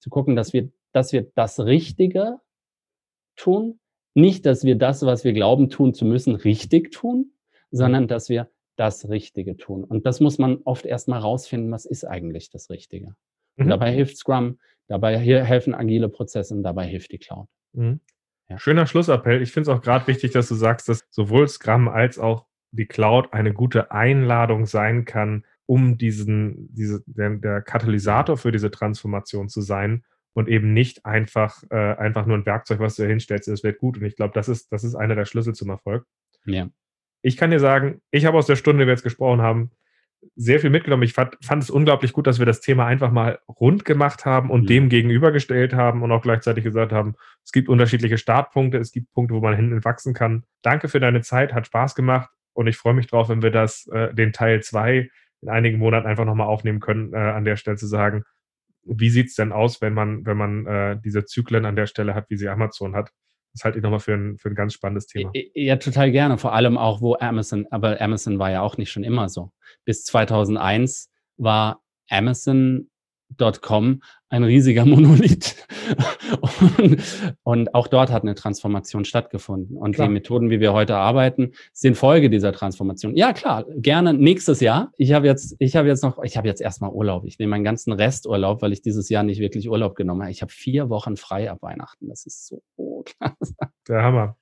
Zu gucken, dass wir, dass wir das Richtige tun, nicht, dass wir das, was wir glauben tun zu müssen, richtig tun, sondern dass wir das Richtige tun. Und das muss man oft erstmal rausfinden, was ist eigentlich das Richtige. Mhm. Dabei hilft Scrum, dabei helfen agile Prozesse und dabei hilft die Cloud. Mhm. Ja. Schöner Schlussappell. Ich finde es auch gerade wichtig, dass du sagst, dass sowohl Scrum als auch die Cloud eine gute Einladung sein kann, um diesen, diese, der, der Katalysator für diese Transformation zu sein und eben nicht einfach, äh, einfach nur ein Werkzeug, was du da hinstellst, das wird gut. Und ich glaube, das ist, das ist einer der Schlüssel zum Erfolg. Ja. Ich kann dir sagen, ich habe aus der Stunde, die wir jetzt gesprochen haben, sehr viel mitgenommen. Ich fand, fand, es unglaublich gut, dass wir das Thema einfach mal rund gemacht haben und mhm. dem gegenübergestellt haben und auch gleichzeitig gesagt haben, es gibt unterschiedliche Startpunkte, es gibt Punkte, wo man hinten wachsen kann. Danke für deine Zeit, hat Spaß gemacht und ich freue mich drauf, wenn wir das, äh, den Teil 2 in einigen Monaten einfach nochmal aufnehmen können, äh, an der Stelle zu sagen, wie sieht es denn aus, wenn man, wenn man äh, diese Zyklen an der Stelle hat, wie sie Amazon hat? Das halte ich nochmal für ein, für ein ganz spannendes Thema. Ja, total gerne. Vor allem auch, wo Amazon, aber Amazon war ja auch nicht schon immer so. Bis 2001 war Amazon Com ein riesiger (laughs) Monolith. und, und, auch dort hat eine Transformation stattgefunden. Und klar. die Methoden, wie wir heute arbeiten, sind Folge dieser Transformation. Ja, klar, gerne nächstes Jahr. Ich habe jetzt, ich habe jetzt noch, ich habe jetzt erstmal Urlaub. Ich nehme meinen ganzen Resturlaub, weil ich dieses Jahr nicht wirklich Urlaub genommen habe. Ich habe vier Wochen frei ab Weihnachten. Das ist so (laughs) klasse. Der Hammer.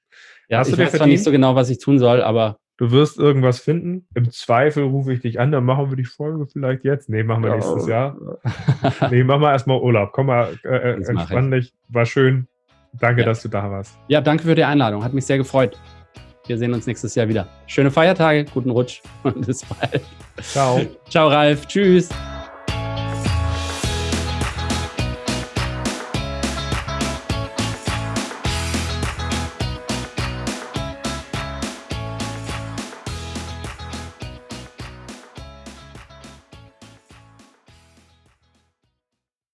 Ja, Hast ich weiß zwar nicht so genau, was ich tun soll, aber Du wirst irgendwas finden. Im Zweifel rufe ich dich an, dann machen wir die Folge vielleicht jetzt. Nee, machen wir ja, nächstes Jahr. (laughs) nee, machen wir erstmal Urlaub. Komm mal, äh, äh entspann dich. War schön. Danke, ja. dass du da warst. Ja, danke für die Einladung. Hat mich sehr gefreut. Wir sehen uns nächstes Jahr wieder. Schöne Feiertage, guten Rutsch (laughs) und bis bald. Ciao. Ciao, Ralf. Tschüss.